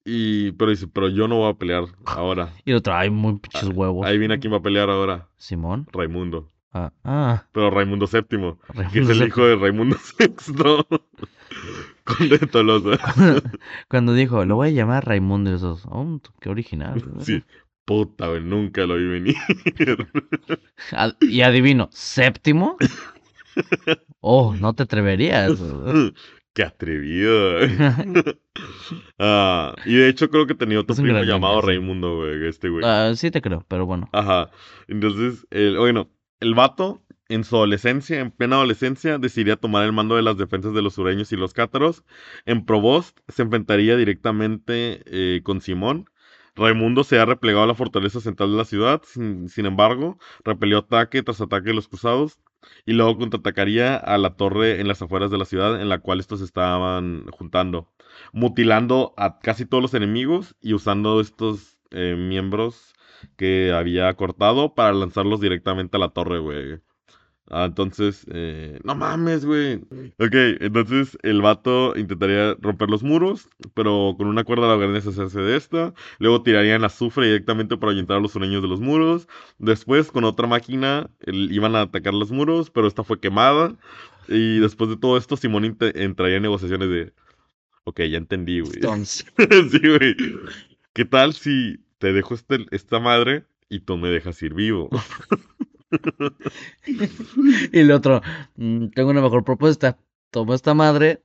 Speaker 2: Y, pero dice, pero yo no voy a pelear ahora.
Speaker 1: Y lo trae muy pinches huevos.
Speaker 2: Ahí viene quién va a pelear ahora.
Speaker 1: Simón.
Speaker 2: Raimundo.
Speaker 1: Ah, ah.
Speaker 2: Pero Raimundo VII, que es
Speaker 1: Raimundo
Speaker 2: el
Speaker 1: VII.
Speaker 2: hijo de Raimundo VI. Conde de Tolosa.
Speaker 1: Cuando dijo, lo voy a llamar Raimundo, y esos, oh, qué original.
Speaker 2: Sí. Puta, güey, nunca lo vi venir.
Speaker 1: Ad- y adivino, ¿séptimo? Oh, no te atreverías.
Speaker 2: Qué atrevido. Ah, y de hecho creo que tenía otro primo llamado
Speaker 1: sí.
Speaker 2: Raimundo, güey, este güey.
Speaker 1: Ah, sí te creo, pero bueno.
Speaker 2: Ajá. Entonces, el, bueno, el vato, en su adolescencia, en plena adolescencia, decidiría tomar el mando de las defensas de los sureños y los cátaros. En Provost se enfrentaría directamente eh, con Simón. Raimundo se ha replegado a la fortaleza central de la ciudad, sin, sin embargo, repelió ataque tras ataque de los cruzados y luego contraatacaría a la torre en las afueras de la ciudad en la cual estos estaban juntando, mutilando a casi todos los enemigos y usando estos eh, miembros que había cortado para lanzarlos directamente a la torre, güey. Ah, entonces, eh, no mames, güey. Ok, entonces el vato intentaría romper los muros, pero con una cuerda la grande hacerse de esta. Luego tirarían azufre directamente para ahuyentar a los sureños de los muros. Después, con otra máquina, el- iban a atacar los muros, pero esta fue quemada. Y después de todo esto, Simón entraría en negociaciones de. Ok, ya entendí, güey.
Speaker 1: Entonces,
Speaker 2: sí, güey. ¿Qué tal si te dejo este, esta madre y tú me dejas ir vivo?
Speaker 1: y el otro, "Mm, tengo una mejor propuesta. Toma esta madre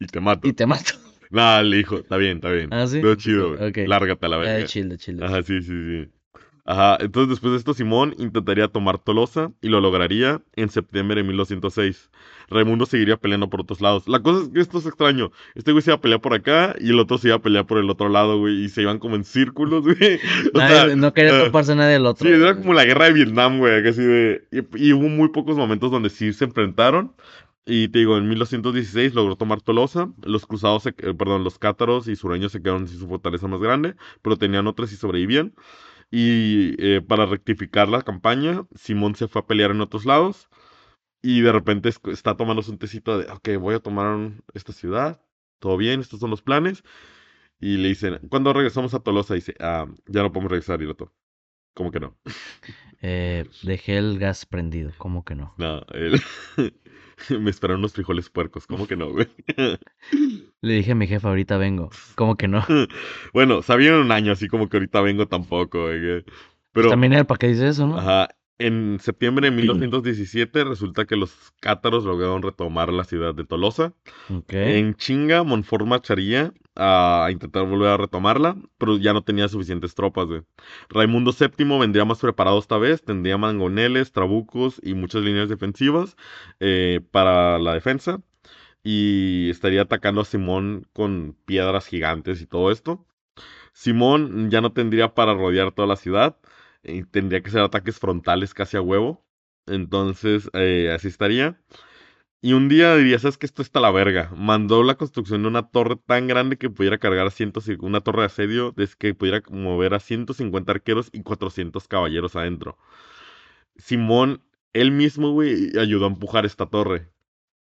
Speaker 2: Y te mato.
Speaker 1: y te mato.
Speaker 2: Nah, le dijo, está bien, está bien.
Speaker 1: ¿Ah, sí?
Speaker 2: Pero chido, güey.
Speaker 1: Ok.
Speaker 2: Lárgate a la
Speaker 1: Eh,
Speaker 2: verga.
Speaker 1: chill, chill.
Speaker 2: Ajá, sí, sí, sí. Ajá, entonces después de esto Simón intentaría tomar Tolosa y lo lograría en septiembre de 1206. Raimundo seguiría peleando por otros lados. La cosa es que esto es extraño. Este güey se iba a pelear por acá y el otro se iba a pelear por el otro lado, güey. Y se iban como en círculos, güey. O
Speaker 1: Nadie-
Speaker 2: sea,
Speaker 1: no quería
Speaker 2: ah,
Speaker 1: toparse nadie del otro.
Speaker 2: Sí, era como la guerra de Vietnam, güey, así de... Y, y hubo muy pocos momentos donde sí se enfrentaron, Y te digo, en 1216 logró tomar Tolosa. Los cruzados, se- eh, perdón, los cátaros y sureños se quedaron sin su fortaleza más grande, pero tenían otras y sobrevivían. Y eh, para rectificar la campaña, Simón se fue a pelear en otros lados. Y de repente es- está tomándose un tecito de, ok, voy a tomar esta ciudad. Todo bien, estos son los planes. Y le dicen, ¿cuándo regresamos a Tolosa? dice, ah, ya no podemos regresar, y lo otro. ¿Cómo que no?
Speaker 3: Eh, dejé el gas prendido, ¿cómo que no?
Speaker 2: No, él- me esperaron unos frijoles puercos. ¿Cómo que no, güey?
Speaker 3: Le dije a mi jefa, ahorita vengo, ¿cómo que no?
Speaker 2: Bueno, sabían un año, así como que ahorita vengo tampoco, güey. Pero,
Speaker 3: También era para qué dice eso, ¿no?
Speaker 2: ajá, en septiembre de 1217 resulta que los cátaros lograron retomar la ciudad de Tolosa. En chinga, Montfort marcharía a intentar volver a retomarla, pero ya no tenía suficientes tropas. Raimundo VII vendría más preparado esta vez, tendría mangoneles, trabucos y muchas líneas defensivas eh, para la defensa. Y estaría atacando a Simón con piedras gigantes y todo esto. Simón ya no tendría para rodear toda la ciudad. Y tendría que ser ataques frontales casi a huevo. Entonces, eh, así estaría. Y un día diría, ¿sabes que Esto está la verga. Mandó la construcción de una torre tan grande que pudiera cargar a 150 una torre de asedio, desde que pudiera mover a 150 arqueros y 400 caballeros adentro. Simón, él mismo, güey, ayudó a empujar esta torre.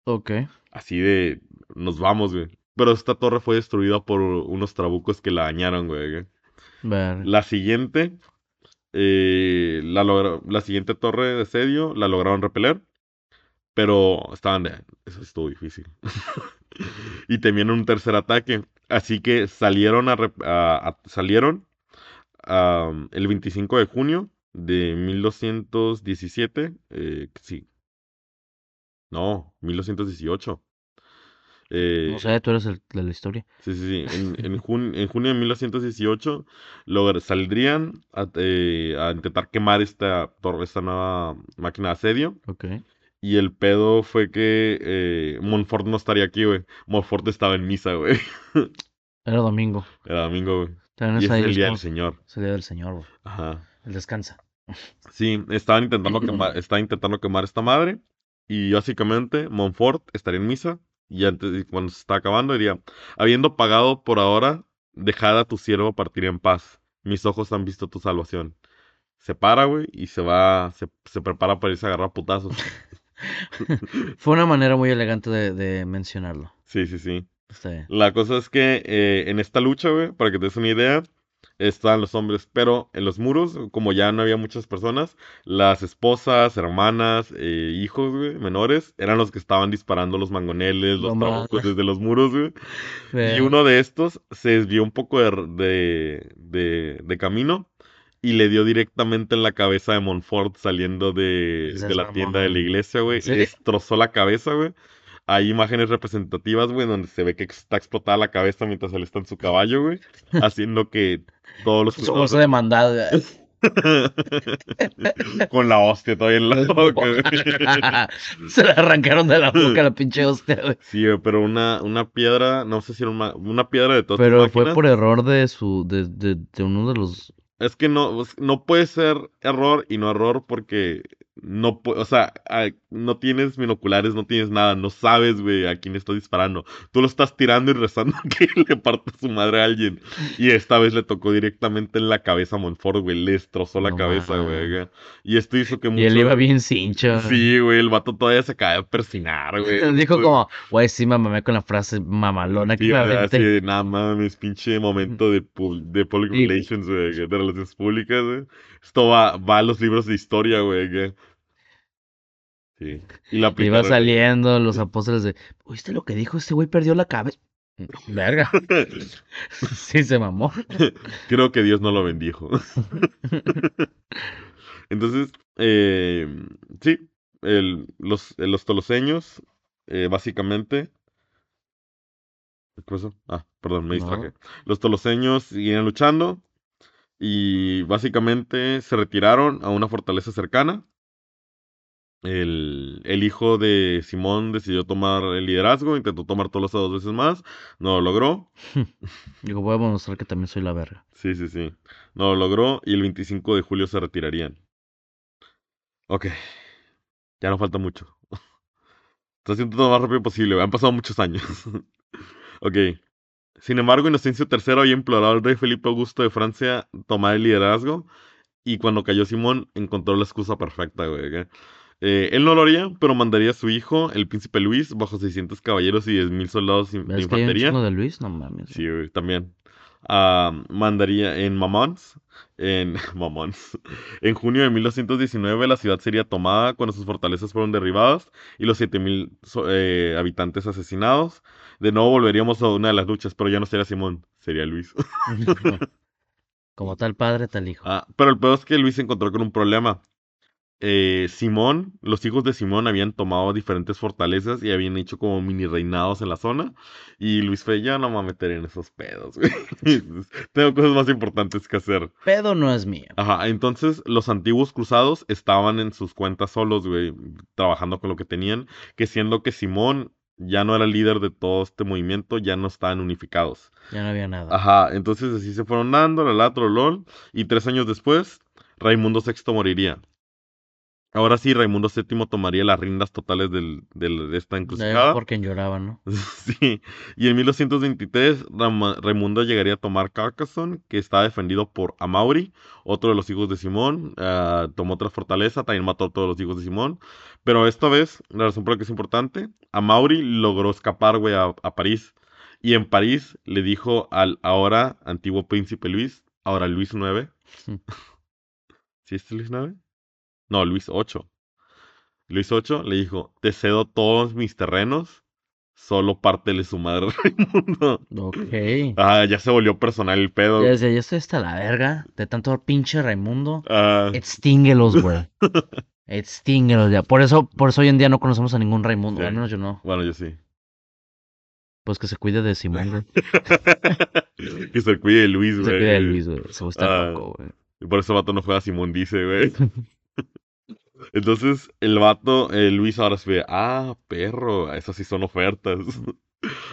Speaker 3: Ok.
Speaker 2: Así de, nos vamos, güey. Pero esta torre fue destruida por unos trabucos que la dañaron, güey. La siguiente, eh, la, la siguiente torre de asedio la lograron repeler, pero estaban de, eso estuvo difícil. y temían un tercer ataque, así que salieron a, salieron el 25 de junio de 1217, eh, sí. No, 1218. Eh,
Speaker 3: No sé, tú eres el de la historia.
Speaker 2: Sí, sí, sí. En, en, jun- en junio de 1918 logra- saldrían a, eh, a intentar quemar esta esta nueva máquina de asedio.
Speaker 3: Ok.
Speaker 2: Y el pedo fue que eh, Montfort no estaría aquí, güey. Montfort estaba en misa, güey.
Speaker 3: Era domingo.
Speaker 2: Era domingo, güey. Y
Speaker 3: es
Speaker 2: el día del. Señor.
Speaker 3: Es el día del Señor, güey.
Speaker 2: Ajá.
Speaker 3: El descansa.
Speaker 2: Sí, estaban intentando quemar, intentando quemar esta madre. Y básicamente Montfort estaría en misa. Y antes, cuando se está acabando, diría: Habiendo pagado por ahora, dejad a tu siervo partir en paz. Mis ojos han visto tu salvación. Se para, güey, y se va, se, se prepara para irse a agarrar putazos.
Speaker 3: Fue una manera muy elegante de, de mencionarlo.
Speaker 2: Sí, sí, sí. La cosa es que eh, en esta lucha, güey, para que te des una idea, estaban los hombres, pero en los muros, como ya no había muchas personas, las esposas, hermanas, eh, hijos, güey, menores, eran los que estaban disparando los mangoneles, los
Speaker 3: No
Speaker 2: desde los muros, güey. Y uno de estos se desvió un poco de, de, de- de camino y le dio directamente en la cabeza de Montfort saliendo de, la tienda de la iglesia, güey. Destrozó la cabeza, güey. Hay imágenes representativas, güey, donde se ve que está explotada la cabeza mientras él está en su caballo, güey. Haciendo que todos los
Speaker 3: Su oso demandado. güey.
Speaker 2: Con la hostia todavía en la boca.
Speaker 3: Se le arrancaron de la boca la pinche hostia, güey.
Speaker 2: Sí, güey, pero una, una piedra, no sé si era una, una piedra de todas
Speaker 3: Pero fue por error de su, de, de, de uno de los...
Speaker 2: Es que no, no puede ser error y no error porque no, o sea, no tienes binoculares, no tienes nada, no sabes, güey, a quién estás disparando. Tú lo estás tirando y rezando que le parta su madre a alguien. Y esta vez le tocó directamente en la cabeza a Montfort, güey, le destrozó la
Speaker 3: No
Speaker 2: cabeza, güey. Y esto hizo que
Speaker 3: Y él iba bien cincho.
Speaker 2: Sí, güey, el vato todavía se acaba de persinar, güey.
Speaker 3: Dijo como, güey, sí me mamé con la frase mamalona que
Speaker 2: Sí,
Speaker 3: me
Speaker 2: así nada mames, pinche momento de, de public relations, güey, de relaciones públicas, güey. Esto va, va a los libros de historia, güey. Sí. Y la
Speaker 3: Iba saliendo los apóstoles de, ¿oíste lo que dijo? Este güey perdió la cabeza. Verga. Sí, se mamó.
Speaker 2: Creo que Dios no lo bendijo. Entonces, eh, sí, el- los, los toloseños, eh, básicamente. ¿Qué pasó? Ah, perdón, me
Speaker 3: No.
Speaker 2: distraje. Los toloseños seguían luchando y básicamente se retiraron a una fortaleza cercana. El, el hijo de Simón decidió tomar el liderazgo, intentó tomar Tolosa dos veces más, no lo logró.
Speaker 3: Digo, voy a demostrar que también soy la verga.
Speaker 2: Sí, sí, sí. No lo logró y el 25 de julio se retirarían. Ok. Ya no falta mucho. Está haciendo todo lo más rápido posible. Han pasado muchos años. ok. Sin embargo, Inocencio III había implorado al rey Felipe Augusto de Francia tomar el liderazgo. Y cuando cayó Simón, encontró la excusa perfecta, güey. Eh, él no lo haría, pero mandaría a su hijo, el príncipe Luis, bajo 600 caballeros y 10.000 soldados de
Speaker 1: ¿Ves que
Speaker 2: infantería.
Speaker 1: de Luis? No mames.
Speaker 2: Sí, güey, también. Ah, mandaría en Mamons. En Mamons. En junio de 1219 la ciudad sería tomada cuando sus fortalezas fueron derribadas y los 7000 so- eh, habitantes asesinados. De nuevo volveríamos a una de las luchas, pero ya no sería Simón, sería Luis.
Speaker 1: Como tal padre, tal hijo.
Speaker 2: Ah, pero el peor es que Luis se encontró con un problema. Eh, Simón, los hijos de Simón habían tomado diferentes fortalezas y habían hecho como mini reinados en la zona. Y Luis fue, ya no me voy a meter en esos pedos, güey. Tengo cosas más importantes que hacer.
Speaker 1: Pedo no es mío.
Speaker 2: Ajá, entonces los antiguos cruzados estaban en sus cuentas solos, güey, trabajando con lo que tenían, que siendo que Simón ya no era líder de todo este movimiento, ya no estaban unificados.
Speaker 1: Ya no había nada.
Speaker 2: Ajá, entonces así se fueron dando, la latro, lol, y tres años después, Raimundo VI moriría. Ahora sí, Raimundo VII tomaría las riendas totales del, del- de esta encrucijada.
Speaker 1: por quien lloraba, ¿no?
Speaker 2: Sí, y en 1223 Rama- Raimundo llegaría a tomar Carcassonne, que estaba defendido por Amaury, otro de los hijos de Simón. ah, tomó otra fortaleza, también mató a todos los hijos de Simón. Pero esta vez, la razón por la que es importante, Amaury logró escapar, güey, a, a París. Y en París le dijo al ahora antiguo príncipe Luis, ahora Luis IX. ¿Sí es Luis IX? No, Luis VIII. Luis VIII le dijo, te cedo todos mis terrenos, solo pártele su madre Raimundo.
Speaker 1: Ok.
Speaker 2: Ah, ya se volvió personal el pedo.
Speaker 1: Ya decía, yo estoy hasta la verga de tanto pinche Raimundo.
Speaker 2: Ah,
Speaker 1: Extínguelos, güey. Extínguelos ya. Por eso, por eso hoy en día no conocemos a ningún Raimundo.
Speaker 2: Sí.
Speaker 1: Al menos yo no.
Speaker 2: bueno, yo sí.
Speaker 1: Pues que se cuide de Simón, güey.
Speaker 2: que se cuide de Luis,
Speaker 1: Que
Speaker 2: güey.
Speaker 1: se cuide de Luis, güey. Se
Speaker 2: Ah.
Speaker 1: loco, güey.
Speaker 2: Y por eso el vato no juega a Simón Dice, güey. Entonces, el vato, eh, Luis ahora se ve, ah, perro, esas sí son ofertas.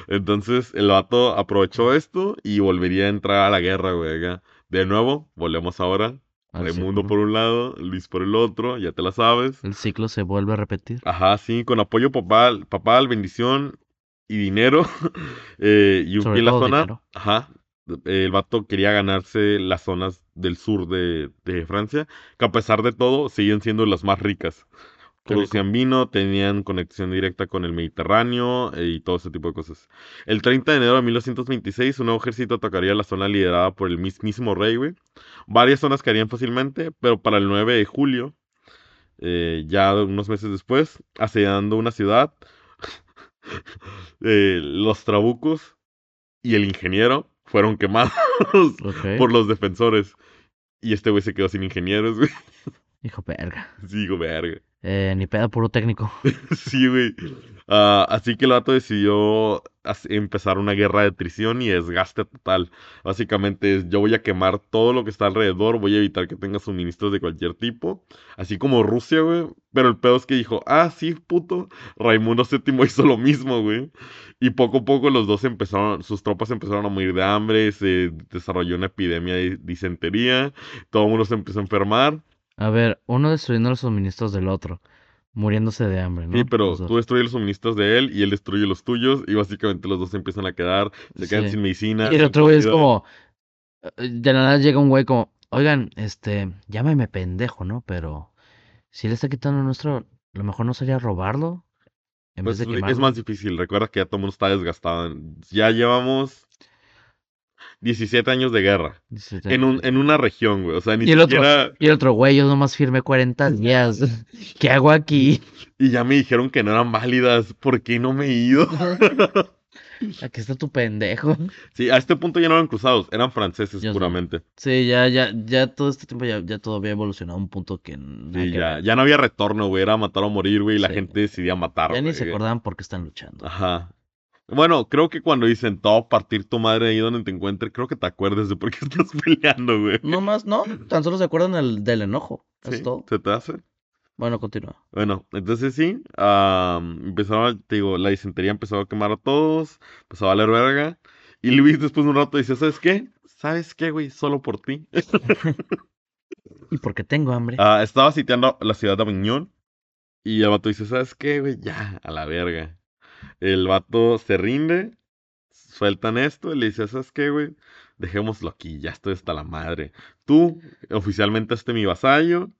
Speaker 2: Entonces, el vato aprovechó esto y volvería a entrar a la guerra, güey. acá. De nuevo, volvemos ahora. Raimundo por un lado, Luis por el otro, ya te la sabes.
Speaker 1: El ciclo se vuelve a repetir.
Speaker 2: Ajá, sí, con apoyo papal, papal, bendición y dinero. eh, y un
Speaker 1: Sobre
Speaker 2: pie en la zona.
Speaker 1: dinero.
Speaker 2: Ajá. El vato quería ganarse las zonas del sur de, de Francia, que a pesar de todo siguen siendo las más ricas. Producían vino, tenían conexión directa con el Mediterráneo eh, y todo ese tipo de cosas. El 30 de enero de 1926, un nuevo ejército atacaría la zona liderada por el mismísimo rey, güey. Varias zonas caerían fácilmente, pero para el 9 de julio, eh, ya unos meses después, asediando una ciudad, eh, los trabucos y el ingeniero fueron quemados por los defensores. Y este güey se quedó sin ingenieros, güey.
Speaker 1: Hijo verga.
Speaker 2: Sí, digo, verga.
Speaker 1: Eh, ni pedo, puro técnico.
Speaker 2: Sí, güey. Ah, así que el vato decidió empezar una guerra de traición y desgaste total. Básicamente es, yo voy a quemar todo lo que está alrededor, voy a evitar que tenga suministros de cualquier tipo. Así como Rusia, güey. Pero el pedo es que dijo, ah, sí, puto. Raimundo VII hizo lo mismo, güey. Y poco a poco los dos empezaron, sus tropas empezaron a morir de hambre, se desarrolló una epidemia de disentería, todo el mundo se empezó a enfermar.
Speaker 1: A ver, uno destruyendo los suministros del otro. Muriéndose de hambre, ¿no?
Speaker 2: Sí, pero
Speaker 1: Los dos.
Speaker 2: tú destruyes los suministros de él y él destruye los tuyos y básicamente los dos se empiezan a quedar, se quedan
Speaker 1: Sí.
Speaker 2: sin medicina.
Speaker 1: Y el
Speaker 2: sin
Speaker 1: otro güey es
Speaker 2: comida.
Speaker 1: como. eh, De la nada llega un güey como. Oigan, este. Llámame pendejo, ¿no? Pero. Si él está quitando nuestro. Lo mejor no sería robarlo. En
Speaker 2: Pues
Speaker 1: vez de
Speaker 2: es
Speaker 1: quemarlo.
Speaker 2: más difícil, recuerda que ya todo el mundo está desgastado. Ya llevamos 17 años de guerra en, un, en una región, güey. O sea, ni
Speaker 1: Y el otro-
Speaker 2: siquiera...
Speaker 1: Y el otro güey, yo nomás firmé 40 días. ¿Qué hago aquí?
Speaker 2: Y ya me dijeron que no eran válidas. ¿Por qué no me he ido?
Speaker 1: Aquí está tu pendejo.
Speaker 2: Sí, a este punto ya no eran cruzados, eran franceses
Speaker 1: sé.
Speaker 2: puramente.
Speaker 1: Sí, ya, ya, ya todo este tiempo ya, ya todo había evolucionado a un punto que
Speaker 2: Sí, ya,
Speaker 1: ver.
Speaker 2: ya no había retorno, güey. Era matar o morir, güey. Y la gente decidía matar,
Speaker 1: Ya ni se acordaban por qué están luchando.
Speaker 2: Ajá. Bueno, creo que cuando dicen todo partir tu madre ahí donde te encuentres, creo que te acuerdes de por qué estás peleando, güey.
Speaker 1: No más, no, tan solo se acuerdan del, del enojo. Es
Speaker 2: Sí,
Speaker 1: todo.
Speaker 2: ¿Se te hace?
Speaker 1: Bueno, continúa.
Speaker 2: Bueno, entonces sí, am, empezaron, te digo, la disentería empezó a quemar a todos, empezó a valer verga. Y Luis después de un rato dice, ¿sabes qué? ¿Sabes qué, güey? Solo por ti.
Speaker 1: Y porque tengo hambre.
Speaker 2: Ah, estaba sitiando la ciudad de Aviñón Y el vato dice, ¿sabes qué, güey? Ya, a la verga. El vato se rinde, sueltan esto y le dice, ¿sabes qué, güey? Dejémoslo aquí, ya estoy hasta la madre. Tú, oficialmente, este mi vasallo.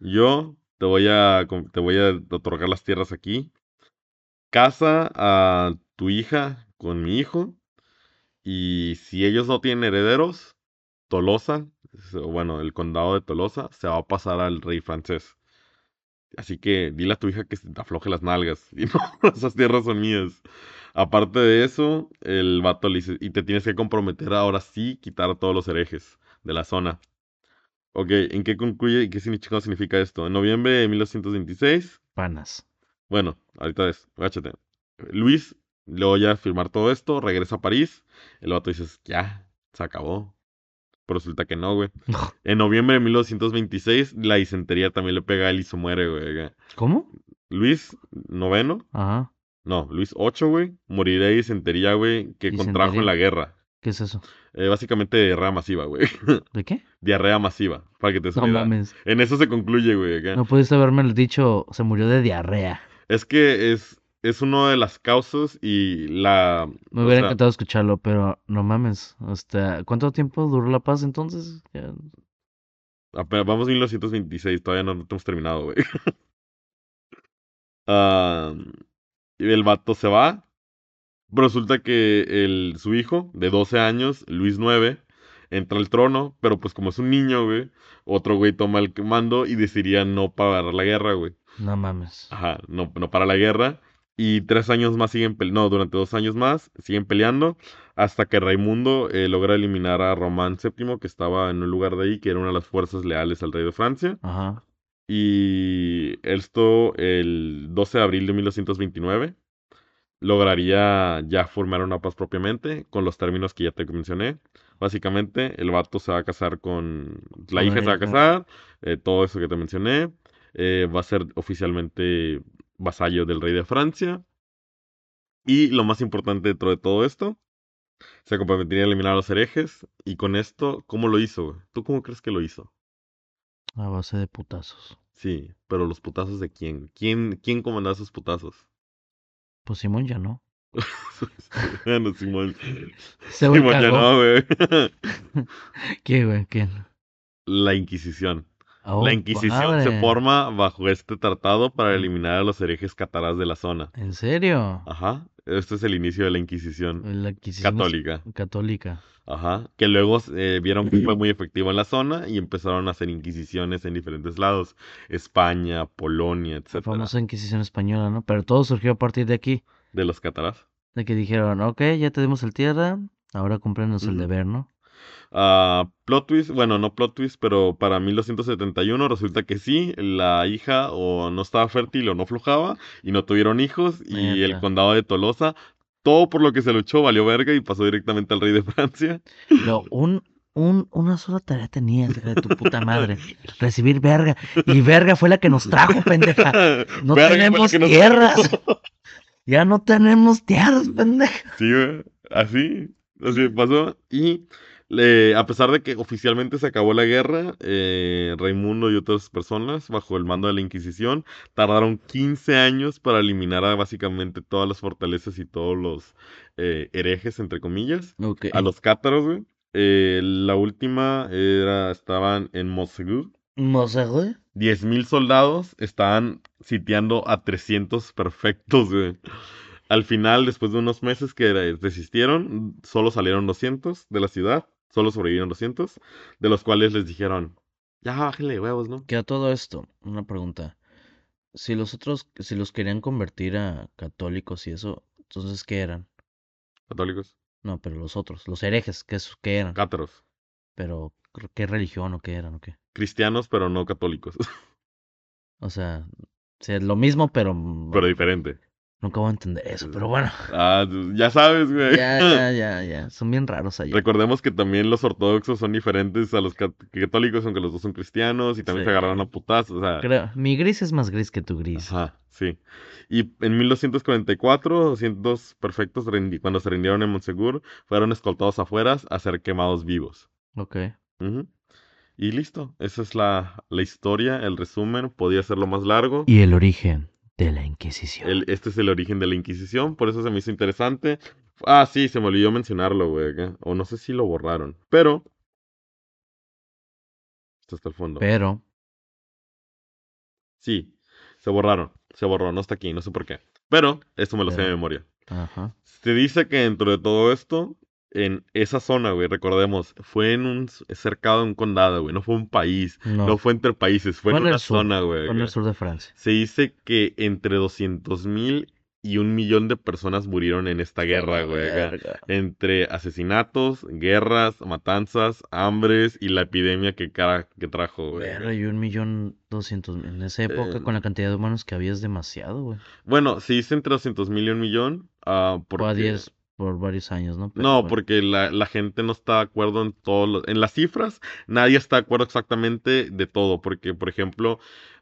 Speaker 2: Yo te voy a, te voy a otorgar las tierras aquí. Casa a tu hija con mi hijo. Y si ellos no tienen herederos, Tolosa, bueno, el condado de Tolosa, se va a pasar al rey francés. Así que dile a tu hija que te afloje las nalgas. Y no, esas tierras son mías. Aparte de eso, el vato le dice, y te tienes que comprometer ahora sí quitar a todos los herejes de la zona. Ok, ¿en qué concluye y qué significa esto? En noviembre de 1926.
Speaker 1: Panas.
Speaker 2: Bueno, ahorita es, gáchate. Luis le voy a firmar todo esto, regresa a París. El vato dice, ya, se acabó. Pero resulta que no, güey. en noviembre de 1926, la disentería también le pega a él y se muere, güey.
Speaker 1: ¿Cómo?
Speaker 2: Luis noveno.
Speaker 1: Ajá.
Speaker 2: No, Luis 8, güey. Morirá de disentería, güey, que contrajo en la guerra.
Speaker 1: ¿Qué es eso?
Speaker 2: Eh, básicamente diarrea masiva, güey.
Speaker 1: ¿De qué?
Speaker 2: Diarrea masiva, para que te
Speaker 1: No mames.
Speaker 2: En eso se concluye, güey.
Speaker 1: No pudiste haberme dicho, se murió de diarrea.
Speaker 2: Es que es, es una de las causas y la...
Speaker 1: Me hubiera encantado escucharlo, pero no mames. O ¿cuánto tiempo duró la paz entonces? Ya...
Speaker 2: vamos en 1926, todavía no, hemos terminado, güey. Y el vato se va. Resulta que el, su hijo, de 12 años, Luis 9, entra al trono, pero pues como es un niño, güey, otro güey toma el mando y decidiría no parar la guerra, güey.
Speaker 1: No mames.
Speaker 2: Ajá, no, no para la guerra. Y tres años más siguen peleando, no, durante dos años más siguen peleando hasta que Raimundo eh, logra eliminar a Román VII, que estaba en un lugar de ahí, que era una de las fuerzas leales al rey de Francia.
Speaker 1: Ajá.
Speaker 2: Y esto el 12 de abril de 1929 lograría ya formar una paz propiamente con los términos que ya te mencioné. Básicamente, el vato se va a casar con... La hija se va a casar, eh, todo eso que te mencioné. Eh, va a ser oficialmente vasallo del rey de Francia. Y lo más importante dentro de todo esto, se comprometería a eliminar a los herejes. Y con esto, ¿cómo lo hizo? ¿Tú cómo crees que lo hizo?
Speaker 1: A base de putazos.
Speaker 2: Sí, pero los putazos de quién? ¿Quién, quién comandaba esos putazos?
Speaker 1: Pues Simón ya no.
Speaker 2: bueno, Simón.
Speaker 1: Simón ya no, güey. ¿Qué, güey? ¿Quién?
Speaker 2: La Inquisición. Oh, la Inquisición se forma bajo este tratado para eliminar a los herejes catarás de la zona.
Speaker 1: ¿En serio?
Speaker 2: Ajá. Este es el inicio de la Inquisición. La Inquisición católica.
Speaker 1: Católica.
Speaker 2: Ajá. Que luego eh, vieron que fue muy efectivo en la zona y empezaron a hacer inquisiciones en diferentes lados. España, Polonia, etc. La
Speaker 1: famosa Inquisición española, ¿no? Pero todo surgió a partir de aquí.
Speaker 2: De los catarás.
Speaker 1: De que dijeron, ok, ya tenemos el tierra, ahora cúmplenos el deber, ¿no?
Speaker 2: Uh, plot twist, bueno, no plot twist, pero para 1271 resulta que sí, la hija o no estaba fértil o no flojaba y no tuvieron hijos y el condado de Tolosa, todo por lo que se luchó valió verga y pasó directamente al rey de Francia.
Speaker 1: No, un, un, una sola tarea tenías, de tu puta madre. Recibir verga. Y verga fue la que nos trajo, pendeja. No tenemos tierras. ya no tenemos tierras, pendeja.
Speaker 2: Sí, así. Así pasó. Y a pesar de que oficialmente se acabó la guerra, eh, Raimundo y otras personas, bajo el mando de la Inquisición, tardaron 15 años para eliminar a básicamente todas las fortalezas y todos los eh, herejes, entre comillas, a los cátaros, güey. Eh, la última era, estaban en Mosegur.
Speaker 1: ¿Mosegur?
Speaker 2: 10.000 soldados estaban sitiando a 300 perfectos, güey. Al final, después de unos meses que resistieron, solo salieron 200 de la ciudad Solo sobrevivieron 200, de los cuales les dijeron, ya bájenle huevos, ¿no?
Speaker 1: Que a todo esto, una pregunta. Si los otros, si los querían convertir a católicos y eso, entonces, ¿qué eran?
Speaker 2: ¿Católicos?
Speaker 1: No, pero los otros, los herejes, ¿qué, qué eran?
Speaker 2: Cátaros.
Speaker 1: Pero, ¿qué religión o qué eran o qué?
Speaker 2: Cristianos, pero no católicos.
Speaker 1: o sea, lo mismo, pero...
Speaker 2: Pero diferente.
Speaker 1: Nunca voy a entender eso, pero bueno.
Speaker 2: Ah, ya sabes, güey.
Speaker 1: Ya, ya, ya, ya. Son bien raros allá.
Speaker 2: Recordemos que también los ortodoxos son diferentes a los católicos, aunque los dos son cristianos y también se agarraron a putazos. O sea...
Speaker 1: Creo, mi gris es más gris que tu gris.
Speaker 2: Ajá, sí. Y en 1244, 200 perfectos, cuando se rindieron en Monsegur, fueron escoltados afuera a ser quemados vivos.
Speaker 1: Ok.
Speaker 2: Y listo, esa es la, la historia, el resumen, podía serlo más largo.
Speaker 1: Y el origen de la Inquisición.
Speaker 2: El- este es el origen de la Inquisición, por eso se me hizo interesante. Ah, sí, se me olvidó mencionarlo, güey. O no sé si lo borraron. Pero. Esto está al fondo.
Speaker 1: Pero,
Speaker 2: Sí, se borraron. Se borró, no está aquí, no sé por qué. Pero, esto me lo sé de memoria.
Speaker 1: ajá.
Speaker 2: Se dice que dentro de todo esto, en esa zona, güey, recordemos, fue en un cercado de un condado, güey. No fue un país.
Speaker 1: No,
Speaker 2: No, fue entre países, fue,
Speaker 1: Fue
Speaker 2: en una
Speaker 1: sur,
Speaker 2: zona, güey.
Speaker 1: fue en el sur de Francia.
Speaker 2: Se dice que entre 200 mil y un millón de personas murieron en esta guerra, güey. acá.
Speaker 1: Verga.
Speaker 2: Entre asesinatos, guerras, matanzas, hambres y la epidemia que, cara, que trajo, güey.
Speaker 1: Verga, y un millón doscientos mil. En esa época,
Speaker 2: Eh,
Speaker 1: con la cantidad de humanos que había, es demasiado, güey.
Speaker 2: Bueno, se dice entre 200 mil y un millón. ah,
Speaker 1: Fue a
Speaker 2: porque...
Speaker 1: 10 por varios años, ¿no? Pero
Speaker 2: No, porque la, la gente no está de acuerdo en todos los... En las cifras, nadie está de acuerdo exactamente de todo. Porque, por ejemplo,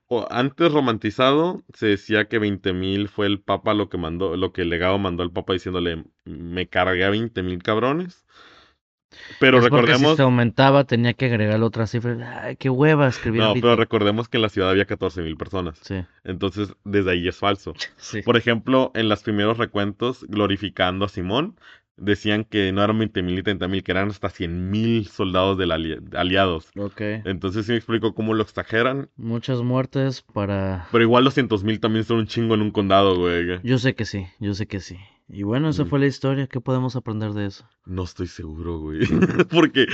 Speaker 2: o- antes romantizado, se decía que 20.000 fue el Papa lo que mandó, lo que el legado mandó al Papa diciéndole, me cargué a 20.000 cabrones. Pero
Speaker 1: Es
Speaker 2: recordemos...
Speaker 1: si se aumentaba, tenía que agregarle otra cifra. Ay, qué hueva escribir
Speaker 2: No, pero recordemos que en la ciudad había 14.000 personas.
Speaker 1: Sí,
Speaker 2: Entonces, desde ahí es falso.
Speaker 1: sí.
Speaker 2: Por ejemplo, en los primeros recuentos, glorificando a Simón, decían que no eran 20.000 y 30.000, que eran hasta 100.000 soldados del ali- aliados.
Speaker 1: Ok.
Speaker 2: Entonces sí me explico cómo lo exageran.
Speaker 1: Muchas muertes para...
Speaker 2: Pero igual 200.000 también son un chingo en un condado, güey.
Speaker 1: Yo sé que sí, yo sé que sí. Y bueno, esa fue la historia. ¿Qué podemos aprender de eso?
Speaker 2: No estoy seguro, güey. Porque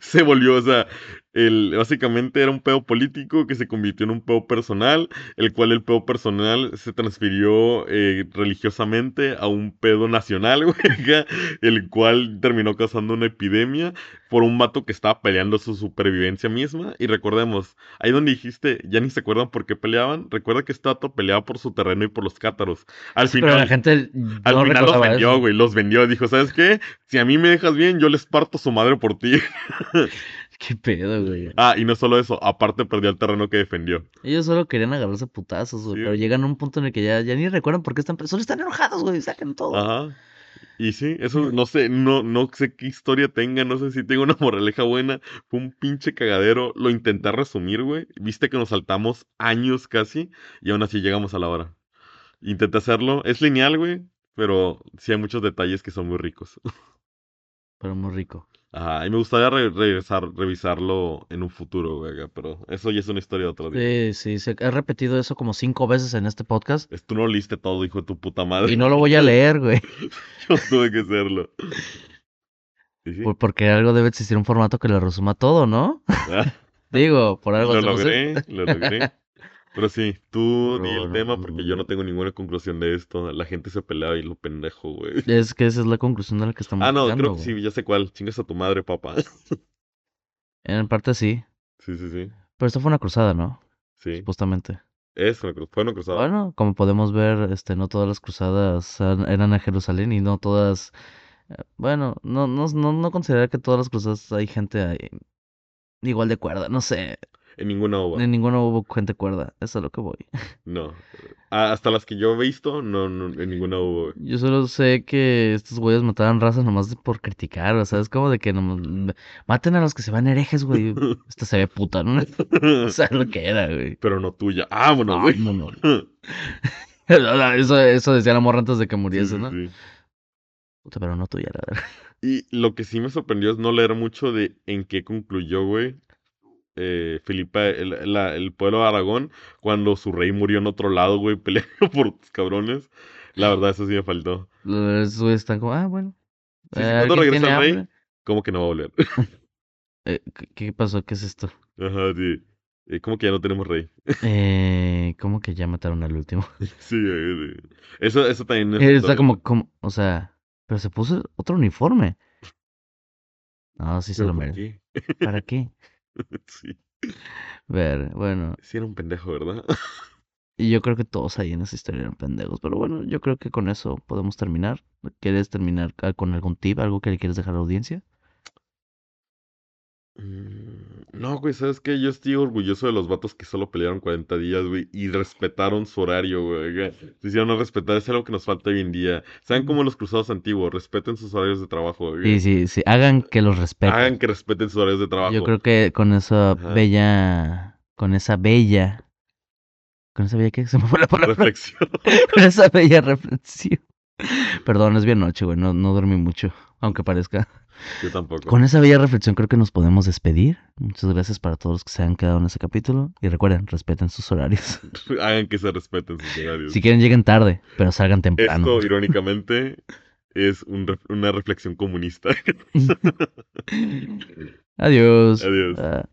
Speaker 2: se volvió, o sea, el, básicamente era un pedo político que se convirtió en un pedo personal, el cual el pedo personal se transfirió eh, religiosamente a un pedo nacional, güey, el cual terminó causando una epidemia por un vato que estaba peleando su supervivencia misma. Y recordemos, ahí donde dijiste, ya ni se acuerdan por qué peleaban, recuerda que este vato peleaba por su terreno y por los cátaros. Al
Speaker 1: Pero
Speaker 2: final,
Speaker 1: la gente
Speaker 2: al final los vendió,
Speaker 1: eso.
Speaker 2: güey, los vendió. Dijo, ¿sabes qué? Si a mí me dejas bien, yo les parto su madre por ti.
Speaker 1: Qué pedo, güey.
Speaker 2: ah, y no solo eso, aparte perdió el terreno que defendió.
Speaker 1: Ellos solo querían agarrarse putazos, güey.
Speaker 2: Sí.
Speaker 1: Pero llegan a un punto en el que ya, ya ni recuerdan por qué están... Solo están enojados, güey. Sacan todo.
Speaker 2: Ajá. Y sí, eso no sé, no, no sé qué historia tenga, no sé si tenga una moraleja buena. Fue un pinche cagadero. Lo intenté resumir, güey. Viste que nos saltamos años casi y aún así llegamos a la hora. Intenté hacerlo. Es lineal, güey, pero sí hay muchos detalles que son muy ricos.
Speaker 1: Pero muy rico.
Speaker 2: Ajá, y me gustaría re- regresar, revisarlo en un futuro, güey, pero eso ya es una historia de otro día.
Speaker 1: Sí, sí. Se ha repetido eso como cinco veces en este podcast.
Speaker 2: Es- Tú no leíste todo, hijo de tu puta madre.
Speaker 1: Y no lo voy a leer, güey.
Speaker 2: Yo tuve que hacerlo. ¿Y sí?
Speaker 1: por- Porque algo debe existir un formato que lo resuma todo, ¿no?
Speaker 2: Ah,
Speaker 1: Digo, por algo
Speaker 2: lo logré, lo logré. Pero sí, tú di el tema porque yo no tengo ninguna conclusión de esto. La gente se pelea y lo pendejo, güey.
Speaker 1: Es que esa es la conclusión de la que estamos
Speaker 2: Ah, no,
Speaker 1: llegando,
Speaker 2: creo que
Speaker 1: güey.
Speaker 2: sí, ya sé cuál. Chingas a tu madre, papá.
Speaker 1: En parte sí.
Speaker 2: Sí, sí, sí.
Speaker 1: Pero esto fue una cruzada, ¿no?
Speaker 2: Sí,
Speaker 1: Supuestamente.
Speaker 2: es una cruz. Fue una cruzada.
Speaker 1: Bueno, como podemos ver, este, no todas las cruzadas eran a Jerusalén y no todas. eh, Bueno, no, no, no, no considerar que todas las cruzadas hay gente ahí igual de cuerda. No sé.
Speaker 2: En ninguna ova.
Speaker 1: En ninguna hubo gente cuerda. Eso es lo que voy.
Speaker 2: No. Hasta las que yo he visto, no, no, en ninguna hubo.
Speaker 1: Yo solo sé que estos güeyes mataban razas nomás por criticar, o sea, es como de que nomás- maten a los que se van herejes, güey. Esta se ve puta, ¿no? O sea, lo que era, güey.
Speaker 2: Pero no tuya. Ah, bueno, güey.
Speaker 1: no, no. Eso, eso decía la morra antes de que muriese,
Speaker 2: sí,
Speaker 1: ¿no?
Speaker 2: sí.
Speaker 1: Puta, pero no tuya, la verdad.
Speaker 2: Y lo que sí me sorprendió es no leer mucho de en qué concluyó, güey. Eh, Felipe, el, la- el pueblo de Aragón, cuando su rey murió en otro lado, güey, peleando por cabrones. La verdad, eso sí me faltó.
Speaker 1: Güeyes están como, ah, bueno.
Speaker 2: Sí, sí,
Speaker 1: eh,
Speaker 2: ¿cuándo
Speaker 1: ¿alguien
Speaker 2: regresa el rey? ¿Cómo que no va a volver?
Speaker 1: Eh, ¿qué- ¿Qué pasó? ¿Qué es esto?
Speaker 2: Ajá, sí. Eh, ¿Cómo que ya no tenemos rey?
Speaker 1: Eh, ¿cómo que ya mataron al último?
Speaker 2: Sí, sí. Eso, eso también faltó.
Speaker 1: Está como, como, o sea, pero se puso otro uniforme. No, sí se
Speaker 2: ¿Pero
Speaker 1: lo merece. ¿Para qué?
Speaker 2: Sí.
Speaker 1: Ver, bueno,
Speaker 2: Sí, era un pendejo, ¿verdad?
Speaker 1: y yo creo que todos ahí en esa historia eran pendejos, pero bueno, yo creo que con eso podemos terminar. ¿Quieres terminar ah, con algún tip, algo que le quieres dejar a la audiencia?
Speaker 2: Mm, No, güey, ¿sabes qué? Yo estoy orgulloso de los vatos que solo pelearon 40 días, güey, y respetaron su horario, güey. que Se hicieron a respetar, es algo que nos falta hoy en día. Sean como los cruzados antiguos, respeten sus horarios de trabajo, güey.
Speaker 1: Sí, sí, sí. Hagan que los respeten.
Speaker 2: Hagan que respeten sus horarios de trabajo.
Speaker 1: Yo creo que con esa
Speaker 2: Ajá.
Speaker 1: bella. Con esa bella. ¿Con esa bella qué? Se me fue la palabra.
Speaker 2: Reflexión.
Speaker 1: con esa bella reflexión. Perdón, es bien noche, güey. No, no dormí mucho, aunque parezca.
Speaker 2: Yo tampoco.
Speaker 1: Con esa bella reflexión creo que nos podemos despedir. Muchas gracias para todos los que se han quedado en ese capítulo. Y recuerden, respeten sus horarios.
Speaker 2: Hagan que se respeten sus horarios.
Speaker 1: Si quieren, lleguen tarde, pero salgan temprano.
Speaker 2: Esto, irónicamente, es un una reflexión comunista.
Speaker 1: Adiós.
Speaker 2: Adiós.
Speaker 1: Ah.